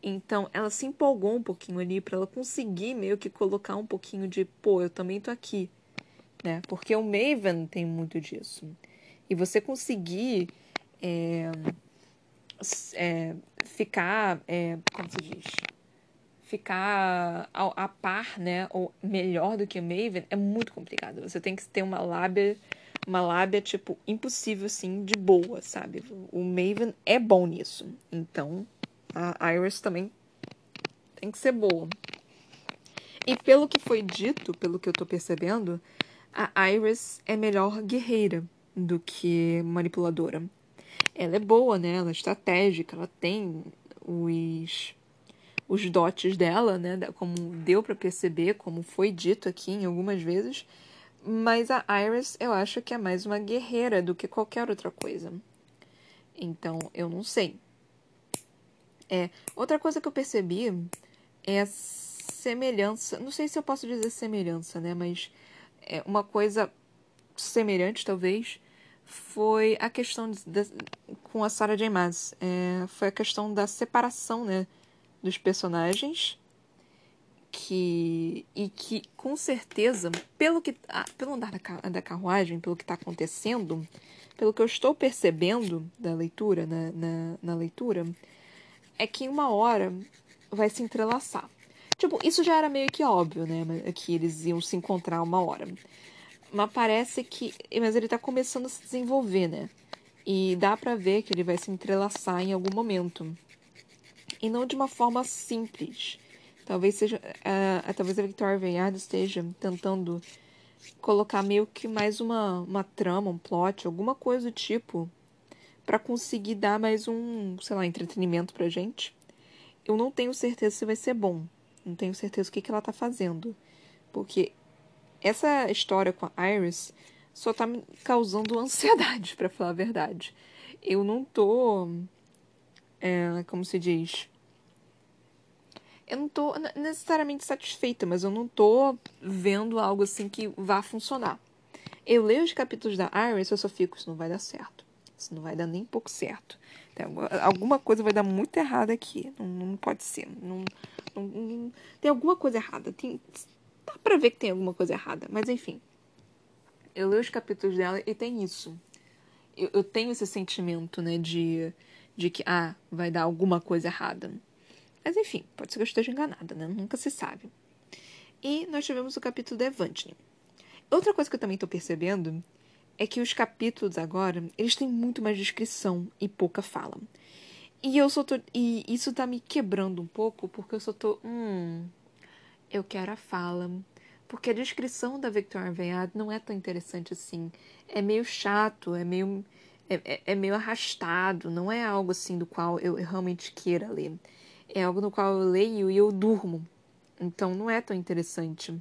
Então, ela se empolgou um pouquinho ali para ela conseguir meio que colocar um pouquinho de, pô, eu também tô aqui, né? Porque o Maven tem muito disso. E você conseguir é, é, ficar, é, como se diz? Ficar a, a, par, né? Ou melhor do que o Maven é muito complicado. Você tem que ter uma lábia, uma lábia, tipo, impossível, assim, de boa, sabe? O Maven é bom nisso. Então, a Iris também tem que ser boa. E pelo que foi dito, pelo que eu tô percebendo, a Iris é melhor guerreira do que manipuladora. Ela é boa, né? Ela é estratégica, ela tem os os dotes dela, né? Como deu para perceber, como foi dito aqui em algumas vezes. Mas a Iris, eu acho que é mais uma guerreira do que qualquer outra coisa. Então, eu não sei. É, outra coisa que eu percebi é a semelhança. Não sei se eu posso dizer semelhança, né? Mas é uma coisa semelhante, talvez, foi a questão de, de, com a Sarah J. Maas. É, foi a questão da separação né, dos personagens que e que com certeza pelo que ah, pelo andar da, da carruagem pelo que está acontecendo pelo que eu estou percebendo da leitura na, na, na leitura é que uma hora vai se entrelaçar. Tipo isso já era meio que óbvio né que eles iam se encontrar uma hora. Mas parece que mas ele está começando a se desenvolver né? E dá para ver que ele vai se entrelaçar em algum momento. E não de uma forma simples Talvez seja. Uh, talvez a Victoria Veyard esteja tentando colocar meio que mais uma, uma trama, um plot, alguma coisa do tipo, para conseguir dar mais um, sei lá, entretenimento pra gente. Eu não tenho certeza se vai ser bom. Não tenho certeza o que, que ela tá fazendo. Porque essa história com a Iris só tá me causando [LAUGHS] ansiedade, para falar a verdade. Eu não tô. É, como se diz? Eu não tô necessariamente satisfeita, mas eu não tô vendo algo assim que vá funcionar. Eu leio os capítulos da Iris eu só fico, isso não vai dar certo. Isso não vai dar nem pouco certo. Tem alguma coisa vai dar muito errada aqui. Não, não pode ser. Não, não, tem alguma coisa errada. Tem, dá pra ver que tem alguma coisa errada. Mas enfim. Eu leio os capítulos dela e tem isso. Eu, eu tenho esse sentimento, né, de, de que, ah, vai dar alguma coisa errada. Mas enfim, pode ser que eu esteja enganada, né? Nunca se sabe. E nós tivemos o capítulo da Evangeline. Outra coisa que eu também estou percebendo é que os capítulos agora, eles têm muito mais descrição e pouca fala. E eu só tô, e isso tá me quebrando um pouco, porque eu só tô, hum, eu quero a fala. Porque a descrição da Victoria Aveyard não é tão interessante assim. É meio chato, é meio é, é, é meio arrastado, não é algo assim do qual eu realmente queira ler é algo no qual eu leio e eu durmo. Então não é tão interessante.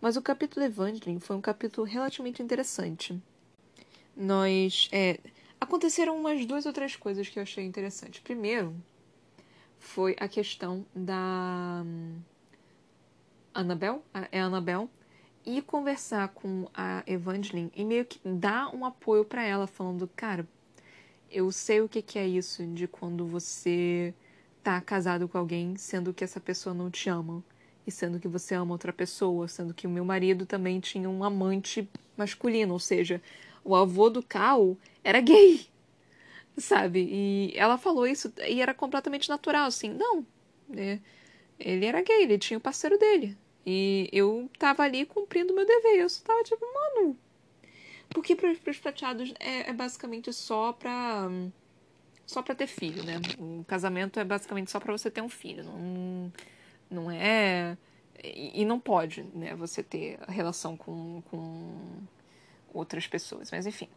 Mas o capítulo Evangeline foi um capítulo relativamente interessante. Nós. É, aconteceram umas duas ou três coisas que eu achei interessante. Primeiro, foi a questão da. Hum, Annabel, é a Annabel, e conversar com a Evangeline e meio que dar um apoio para ela, falando: Cara, eu sei o que é isso de quando você tá casado com alguém sendo que essa pessoa não te ama e sendo que você ama outra pessoa, sendo que o meu marido também tinha um amante masculino, ou seja, o avô do Cal era gay, sabe? E ela falou isso e era completamente natural, assim, não, é, ele era gay, ele tinha o parceiro dele. E eu tava ali cumprindo meu dever. Eu só tava tipo, mano. Porque para os prateados é, é basicamente só pra só para ter filho, né? O casamento é basicamente só para você ter um filho, não, não é e, não pode, né? Você ter relação com, com outras pessoas, mas enfim.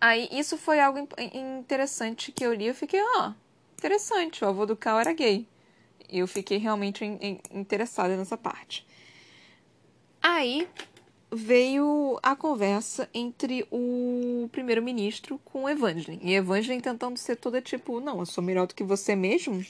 Aí isso foi algo interessante que eu li, eu fiquei, ah, interessante, o avô do Cal era gay. Eu fiquei realmente interessada nessa parte. Aí veio a conversa entre o primeiro-ministro com Evangeline. E Evangeline tentando ser toda tipo, não, eu sou melhor do que você mesmo.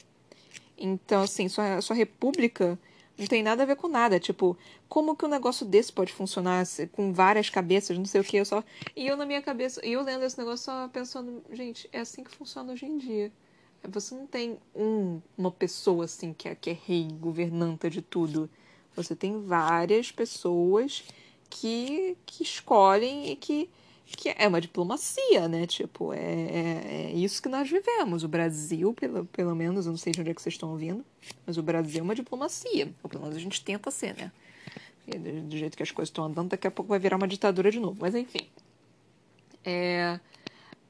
Então, assim, sua, sua república não tem nada a ver com nada. Tipo, como que um negócio desse pode funcionar com várias cabeças, não sei o que. Eu só... E eu na minha cabeça, e eu lendo esse negócio só pensando, gente, é assim que funciona hoje em dia. Você não tem um, uma pessoa assim que é, que é rei, governanta de tudo. Você tem várias pessoas que, que escolhem e que, que é uma diplomacia, né? Tipo, é, é, é, isso que nós vivemos. O Brasil, pelo, pelo menos, eu não sei de onde é que vocês estão ouvindo, mas o Brasil é uma diplomacia. Ou pelo menos a gente tenta ser, né? Do, do jeito que as coisas estão andando, daqui a pouco vai virar uma ditadura de novo. Mas enfim. É...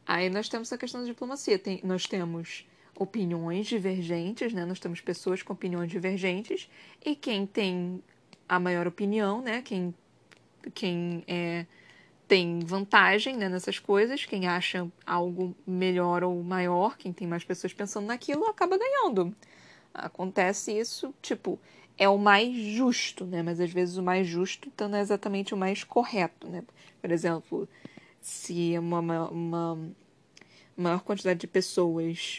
Aí nós temos a questão da diplomacia. Tem, nós temos opiniões divergentes, né? Nós temos pessoas com opiniões divergentes e quem tem a maior opinião, né? Quem quem é, tem vantagem né, nessas coisas, quem acha algo melhor ou maior, quem tem mais pessoas pensando naquilo, acaba ganhando. Acontece isso, tipo, é o mais justo, né? Mas às vezes o mais justo não é exatamente o mais correto, né? Por exemplo, se uma, uma maior quantidade de pessoas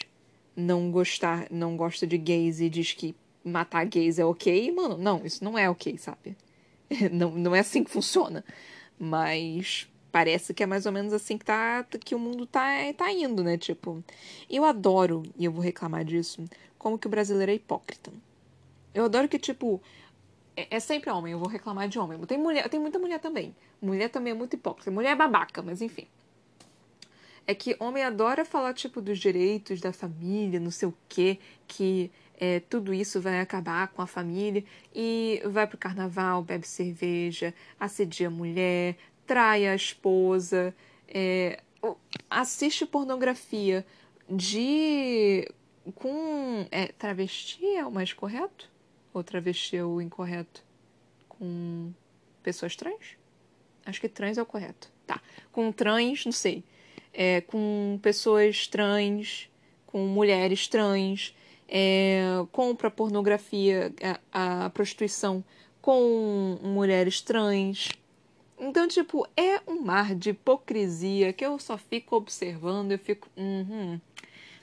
não gostar, não gosta de gays e diz que matar gays é ok, mano, não, isso não é ok, sabe? [LAUGHS] não, não é assim que funciona. Mas parece que é mais ou menos assim que, tá, que o mundo tá, tá indo, né? Tipo, eu adoro, e eu vou reclamar disso, como que o brasileiro é hipócrita. Eu adoro que, tipo, é, é, sempre homem, eu vou reclamar de homem. Tem mulher, tem muita mulher também. Mulher também é muito hipócrita. Mulher é babaca, mas enfim. É que homem adora falar, tipo, dos direitos da família, não sei o quê, que é, tudo isso vai acabar com a família e vai pro carnaval, bebe cerveja, assedia a mulher, trai a esposa, é, assiste pornografia. De com é, travesti é o mais correto? Ou travesti é o incorreto? Com pessoas trans? Acho que trans é o correto. Tá. Com trans não sei. É, com pessoas trans com mulheres trans é, compra pornografia a, a prostituição com mulheres trans então, tipo, é um mar de hipocrisia que eu só fico observando, eu fico. Uhum.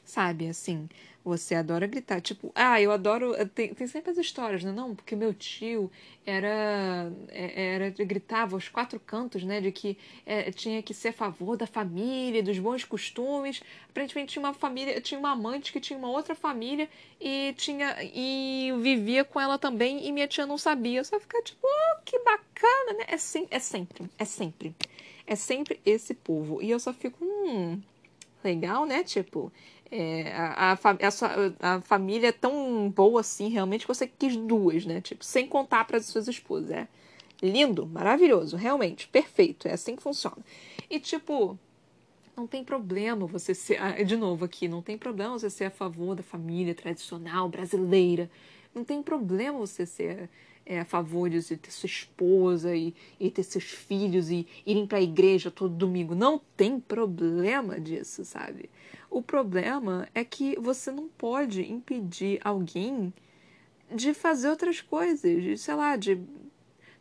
Sabe, assim, você adora gritar. Tipo, ah, eu adoro. Tem, tem sempre as histórias, né? Não, porque meu tio era. É, era gritava aos quatro cantos, né? De que é, tinha que ser a favor da família, dos bons costumes. Aparentemente tinha uma família, tinha uma amante que tinha uma outra família e tinha. E vivia com ela também e minha tia não sabia. Só ficar tipo, oh, que bacana, né? É, sem, é sempre, é sempre. É sempre esse povo. E eu só fico, hum, legal, né? Tipo, é, a, a, a, a, família é tão boa assim, realmente, que você quis duas, né? Tipo, sem contar para as suas esposas. É lindo, maravilhoso, realmente, perfeito. É assim que funciona. E, tipo, não tem problema você ser. Ah, de novo aqui, não tem problema você ser a favor da família tradicional brasileira. Não tem problema você ser é, a favor de ter sua esposa e, e ter seus filhos e irem para a igreja todo domingo. Não tem problema disso, sabe? O problema é que você não pode impedir alguém de fazer outras coisas, de, sei lá, de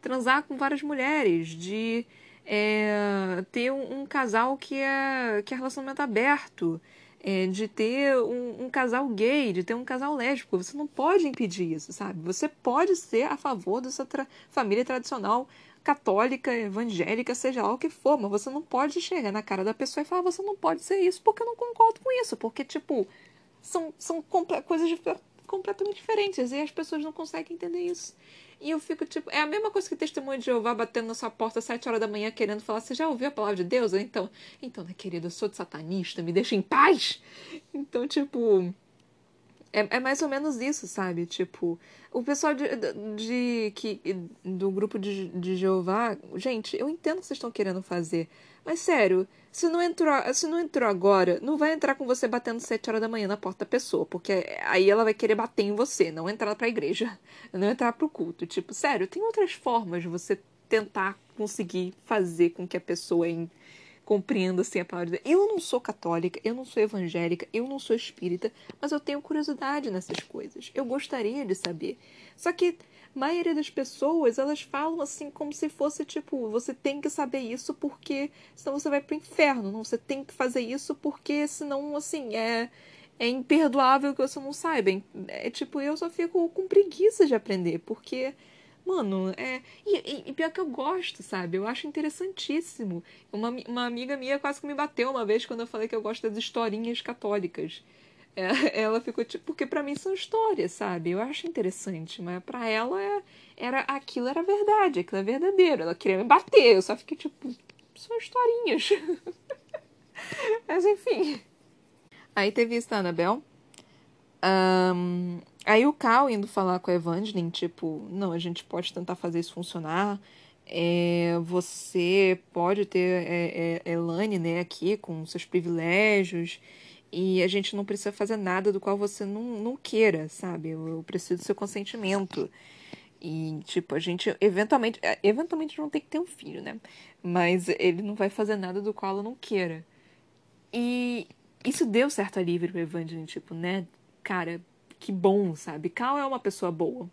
transar com várias mulheres, de é, ter um, um, casal que é, que é relacionamento aberto, é, de ter um, um, casal gay, de ter um casal lésbico. Você não pode impedir isso, sabe? Você pode ser a favor dessa tra família tradicional católica, evangélica, seja lá o que for, mas você não pode chegar na cara da pessoa e falar, você não pode ser isso porque eu não concordo com isso, porque, tipo, são, são coisas completamente diferentes e as pessoas não conseguem entender isso. E eu fico, tipo, é a mesma coisa que testemunho de Jeová batendo na sua porta às sete horas da manhã querendo falar, você já ouviu a palavra de Deus? Então, então, né, querido, eu sou de satanista, me deixa em paz. Então, tipo, é, é mais ou menos isso, sabe? Tipo, o pessoal de, de, que, do grupo de, de Jeová, gente, eu entendo o que vocês estão querendo fazer. Mas sério, se não entrou, se não entrou agora, não vai entrar com você batendo sete horas da manhã na porta da pessoa, porque aí ela vai querer bater em você, não entrar pra igreja, [LAUGHS] não entrar pro culto. Tipo, sério, tem outras formas de você tentar conseguir fazer com que a pessoa compreendo assim a palavra de Deus. Eu não sou católica, eu não sou evangélica, eu não sou espírita, mas eu tenho curiosidade nessas coisas. Eu gostaria de saber. Só que a maioria das pessoas, elas falam assim como se fosse tipo, você tem que saber isso porque senão você vai pro inferno. Não, você tem que fazer isso porque senão assim, é é imperdoável que você não saiba. É, é tipo, eu só fico com preguiça de aprender, porque Mano, é. E, e, pior que eu gosto, sabe? Eu acho interessantíssimo. Uma, uma amiga minha quase que me bateu uma vez quando eu falei que eu gosto das historinhas católicas. É, [LAUGHS] ela ficou tipo, porque para mim são histórias, sabe? Eu acho interessante, mas para ela é, era aquilo era verdade, aquilo é verdadeiro. Ela queria me bater, eu só fiquei tipo, são historinhas. [LAUGHS] mas enfim. Aí teve isso da Anabel. Um, Aí o Cal indo falar com a Evangeline, tipo, não, a gente pode tentar fazer isso funcionar. É, você pode ter é, é, Elane, né, aqui com seus privilégios. E a gente não precisa fazer nada do qual você não, não queira, sabe? Eu, eu preciso do seu consentimento. E, tipo, a gente eventualmente. É, eventualmente não tem que ter um filho, né? Mas ele não vai fazer nada do qual ela não queira. E isso deu certo alívio pro Evangeline, tipo, né? Cara, que bom, sabe? Cal é uma pessoa boa.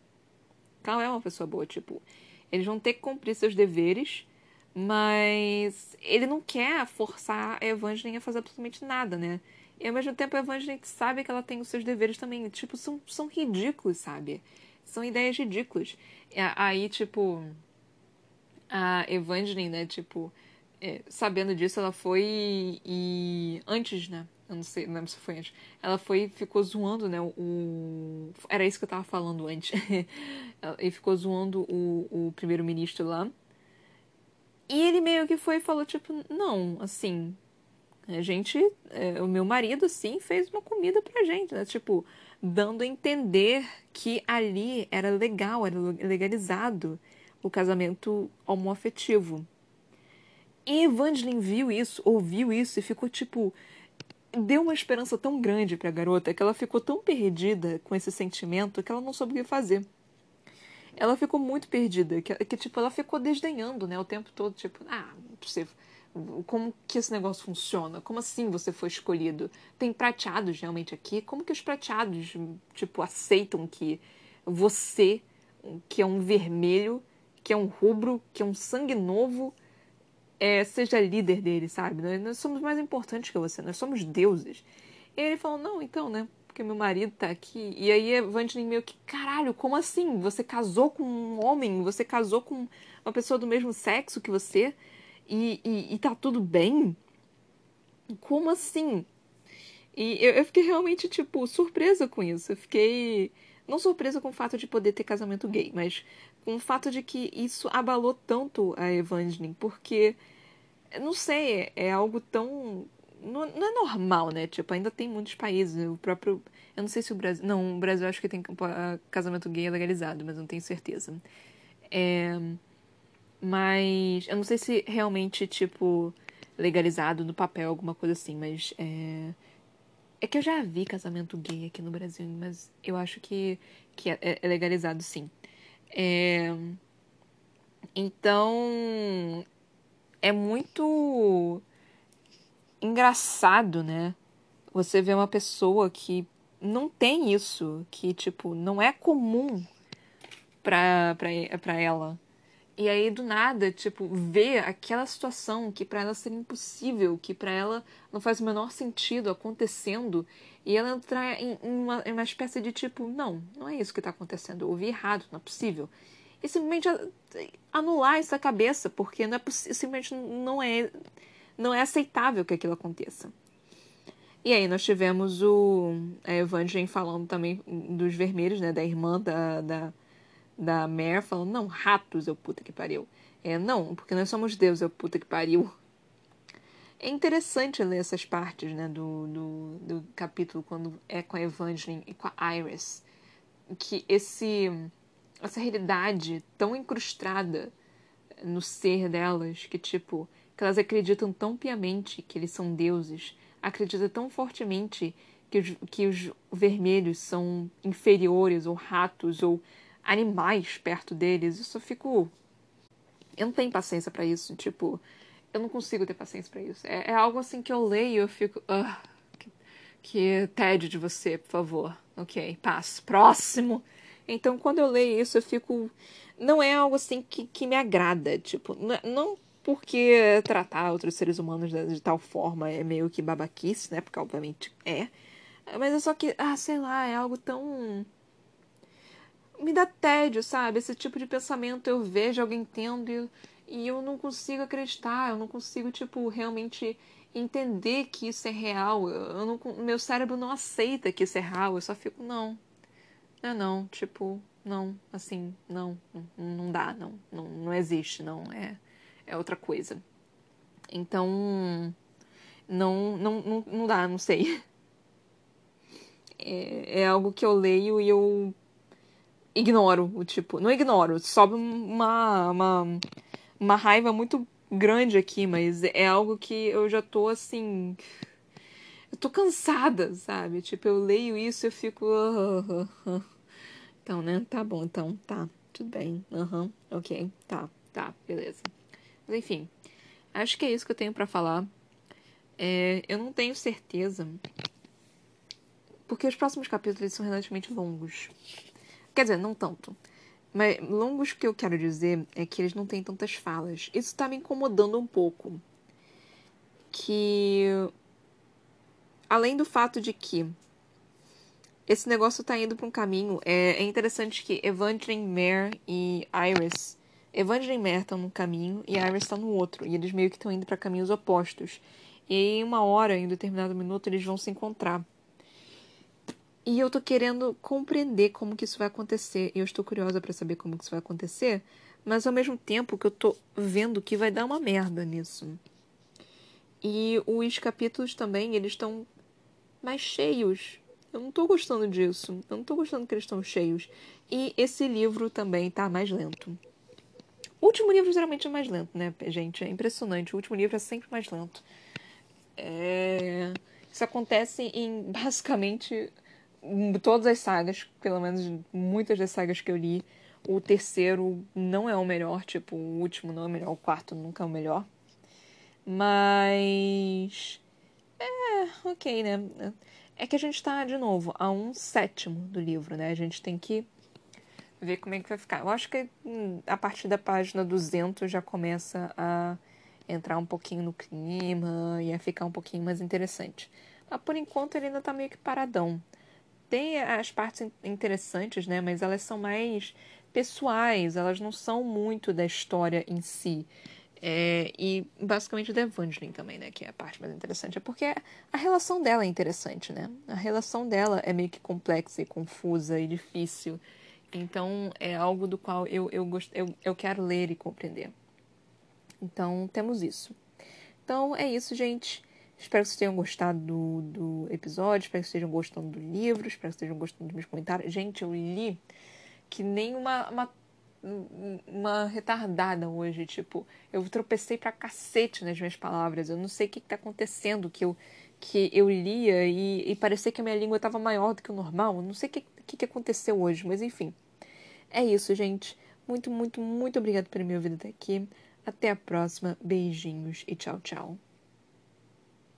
Cal é uma pessoa boa, tipo, eles vão ter que cumprir seus deveres, mas ele não quer forçar a Evangeline a fazer absolutamente nada, né? E ao mesmo tempo a Evangeline sabe que ela tem os seus deveres também. Tipo, são, são ridículos, sabe? São ideias ridículas. Aí, tipo, a Evangeline, né, tipo, é, sabendo disso, ela foi e, antes, né, Eu não sei, não lembro se foi antes. Ela foi ficou zoando, né? O. Era isso que eu tava falando antes. [LAUGHS] e ficou zoando o, o primeiro-ministro lá. E ele meio que foi e falou, tipo, não, assim. A gente. É, o meu marido, assim, fez uma comida pra gente, né? Tipo, dando a entender que ali era legal, era legalizado o casamento homoafetivo. E Evangeline viu isso, ouviu isso e ficou tipo deu uma esperança tão grande para a garota que ela ficou tão perdida com esse sentimento que ela não soube o que fazer. Ela ficou muito perdida, que, que tipo, ela ficou desdenhando, né, o tempo todo, tipo, ah, você, como que esse negócio funciona? Como assim você foi escolhido? Tem prateados realmente aqui? Como que os prateados, tipo, aceitam que você, que é um vermelho, que é um rubro, que é um sangue novo, é, seja líder dele, sabe? Nós, nós, somos mais importantes que você, nós somos deuses. E ele falou, não, então, né? Porque meu marido tá aqui. E aí Evangeline meio que, caralho, como assim? Você casou com um homem? Você casou com uma pessoa do mesmo sexo que você? E, e, e tá tudo bem? Como assim? E eu, eu fiquei realmente, tipo, surpresa com isso. Eu fiquei. Não surpresa com o fato de poder ter casamento gay, mas com o fato de que isso abalou tanto a Evangeline, porque, não sei, é algo tão. Não, não, é normal, né? Tipo, ainda tem muitos países, o próprio. Eu não sei se o Brasil. Não, o Brasil acho que tem casamento gay legalizado, mas não tenho certeza. É. Mas. Eu não sei se realmente, tipo, legalizado no papel, alguma coisa assim, mas. É, é que eu já vi casamento gay aqui no Brasil, mas eu acho que, que é, é legalizado sim. É... Então, é muito engraçado, né? Você vê uma pessoa que não tem isso, que, tipo, não é comum pra, pra, pra ela. E aí, do nada, tipo, ver aquela situação que para ela seria impossível, que para ela não faz o menor sentido acontecendo, e ela entrar em uma, em uma espécie de tipo, não, não é isso que está acontecendo, eu ouvi errado, não é possível. E simplesmente anular essa cabeça, porque não é simplesmente não é, não é aceitável que aquilo aconteça. E aí nós tivemos o a Evangeline falando também dos vermelhos, né, da irmã da, da da Mare falando, não, ratos, eu puta que pariu. É, não, porque nós somos Deus, eu puta que pariu. É interessante ler essas partes, né, do, do, do capítulo, quando é com a Evangeline e com a Iris. Que esse, essa realidade tão incrustada no ser delas, que, tipo, que elas acreditam tão piamente que eles são deuses, acreditam tão fortemente que os, que os vermelhos são inferiores, ou ratos, ou animais perto deles. Eu fico. Eu não tenho paciência para isso. Tipo, eu não consigo ter paciência para isso. É, é, algo assim que eu leio e eu fico. Uh, que, que tédio de você, por favor. Ok, passo. Próximo. Então, quando eu leio isso, eu fico. Não é algo assim que, que me agrada. Tipo, não porque tratar outros seres humanos de, de tal forma é meio que babaquice, né? Porque, obviamente, é. Mas é só que, ah, sei lá, é algo tão me dá tédio, sabe? Esse tipo de pensamento eu vejo alguém tendo e, e eu não consigo acreditar, eu não consigo, tipo, realmente entender que isso é real. Eu não, meu cérebro não aceita que isso é real, eu só fico, não. Não, não, tipo, não, assim, não, não, não dá, não, não, não existe, não, é, é outra coisa. Então, não, não, não, não dá, não sei. É, é algo que eu leio e eu ignoro o tipo. Não ignoro, sobe uma, uma, uma raiva muito grande aqui, mas é algo que eu já tô assim. Eu tô cansada, sabe? Tipo, eu leio isso e eu fico. Então, né? Tá bom, então, tá. Tudo bem. Aham, uhum, ok. Tá, tá, beleza. Mas enfim, acho que é isso que eu tenho para falar. É, eu não tenho certeza. Porque os próximos capítulos são relativamente longos. Quer dizer, não tanto. Mas longos que eu quero dizer é que eles não têm tantas falas. Isso tá me incomodando um pouco. Que. Além do fato de que esse negócio tá indo para um caminho. É, é, interessante que Evangeline Mare e Iris. Evangeline Mare estão num caminho e Iris está no outro. E eles meio que estão indo para caminhos opostos. E em uma hora, em um determinado minuto, eles vão se encontrar. E eu tô querendo compreender como que isso vai acontecer. E eu estou curiosa para saber como que isso vai acontecer, mas ao mesmo tempo que eu tô vendo que vai dar uma merda nisso. E os capítulos também, eles estão mais cheios. Eu não tô gostando disso. Eu não tô gostando que eles estão cheios. E esse livro também tá mais lento. O último livro geralmente é mais lento, né, gente? É impressionante. O último livro é sempre mais lento. É... Isso acontece em basicamente todas as sagas, pelo menos muitas das sagas que eu li. O terceiro não é o melhor, tipo, o último não é o melhor, o quarto nunca é o melhor. Mas. É, ok, né? É que a gente tá, de novo, a um sétimo do livro, né? A gente tem que ver como é que vai ficar. Eu acho que hum, a partir da página 200 já começa a entrar um pouquinho no clima e a ficar um pouquinho mais interessante. Mas por enquanto ele ainda tá meio que paradão. Tem as partes interessantes, né? Mas elas são mais pessoais, elas não são muito da história em si. É, e basicamente da Evangeline também, né? Que é a parte mais interessante. É porque a relação dela é interessante, né? A relação dela é meio que complexa e confusa e difícil. Então é algo do qual eu, eu, gost... eu, eu quero ler e compreender. Então temos isso. Então é isso, gente. Espero que vocês tenham gostado do, do episódio, espero que vocês estejam gostando do livro, espero que vocês estejam gostando dos meus comentários. Gente, eu li que nem uma, uma, uma retardada hoje. Tipo, eu tropecei pra cacete nas minhas palavras. Eu não sei o que, que tá acontecendo, que eu, que eu lia e, e parecia que a minha língua estava maior do que o normal. Eu não sei o que, que, que aconteceu hoje, mas enfim. É isso, gente. Muito, muito, muito obrigado por me ouvir até aqui. Até a próxima. Beijinhos e tchau, tchau.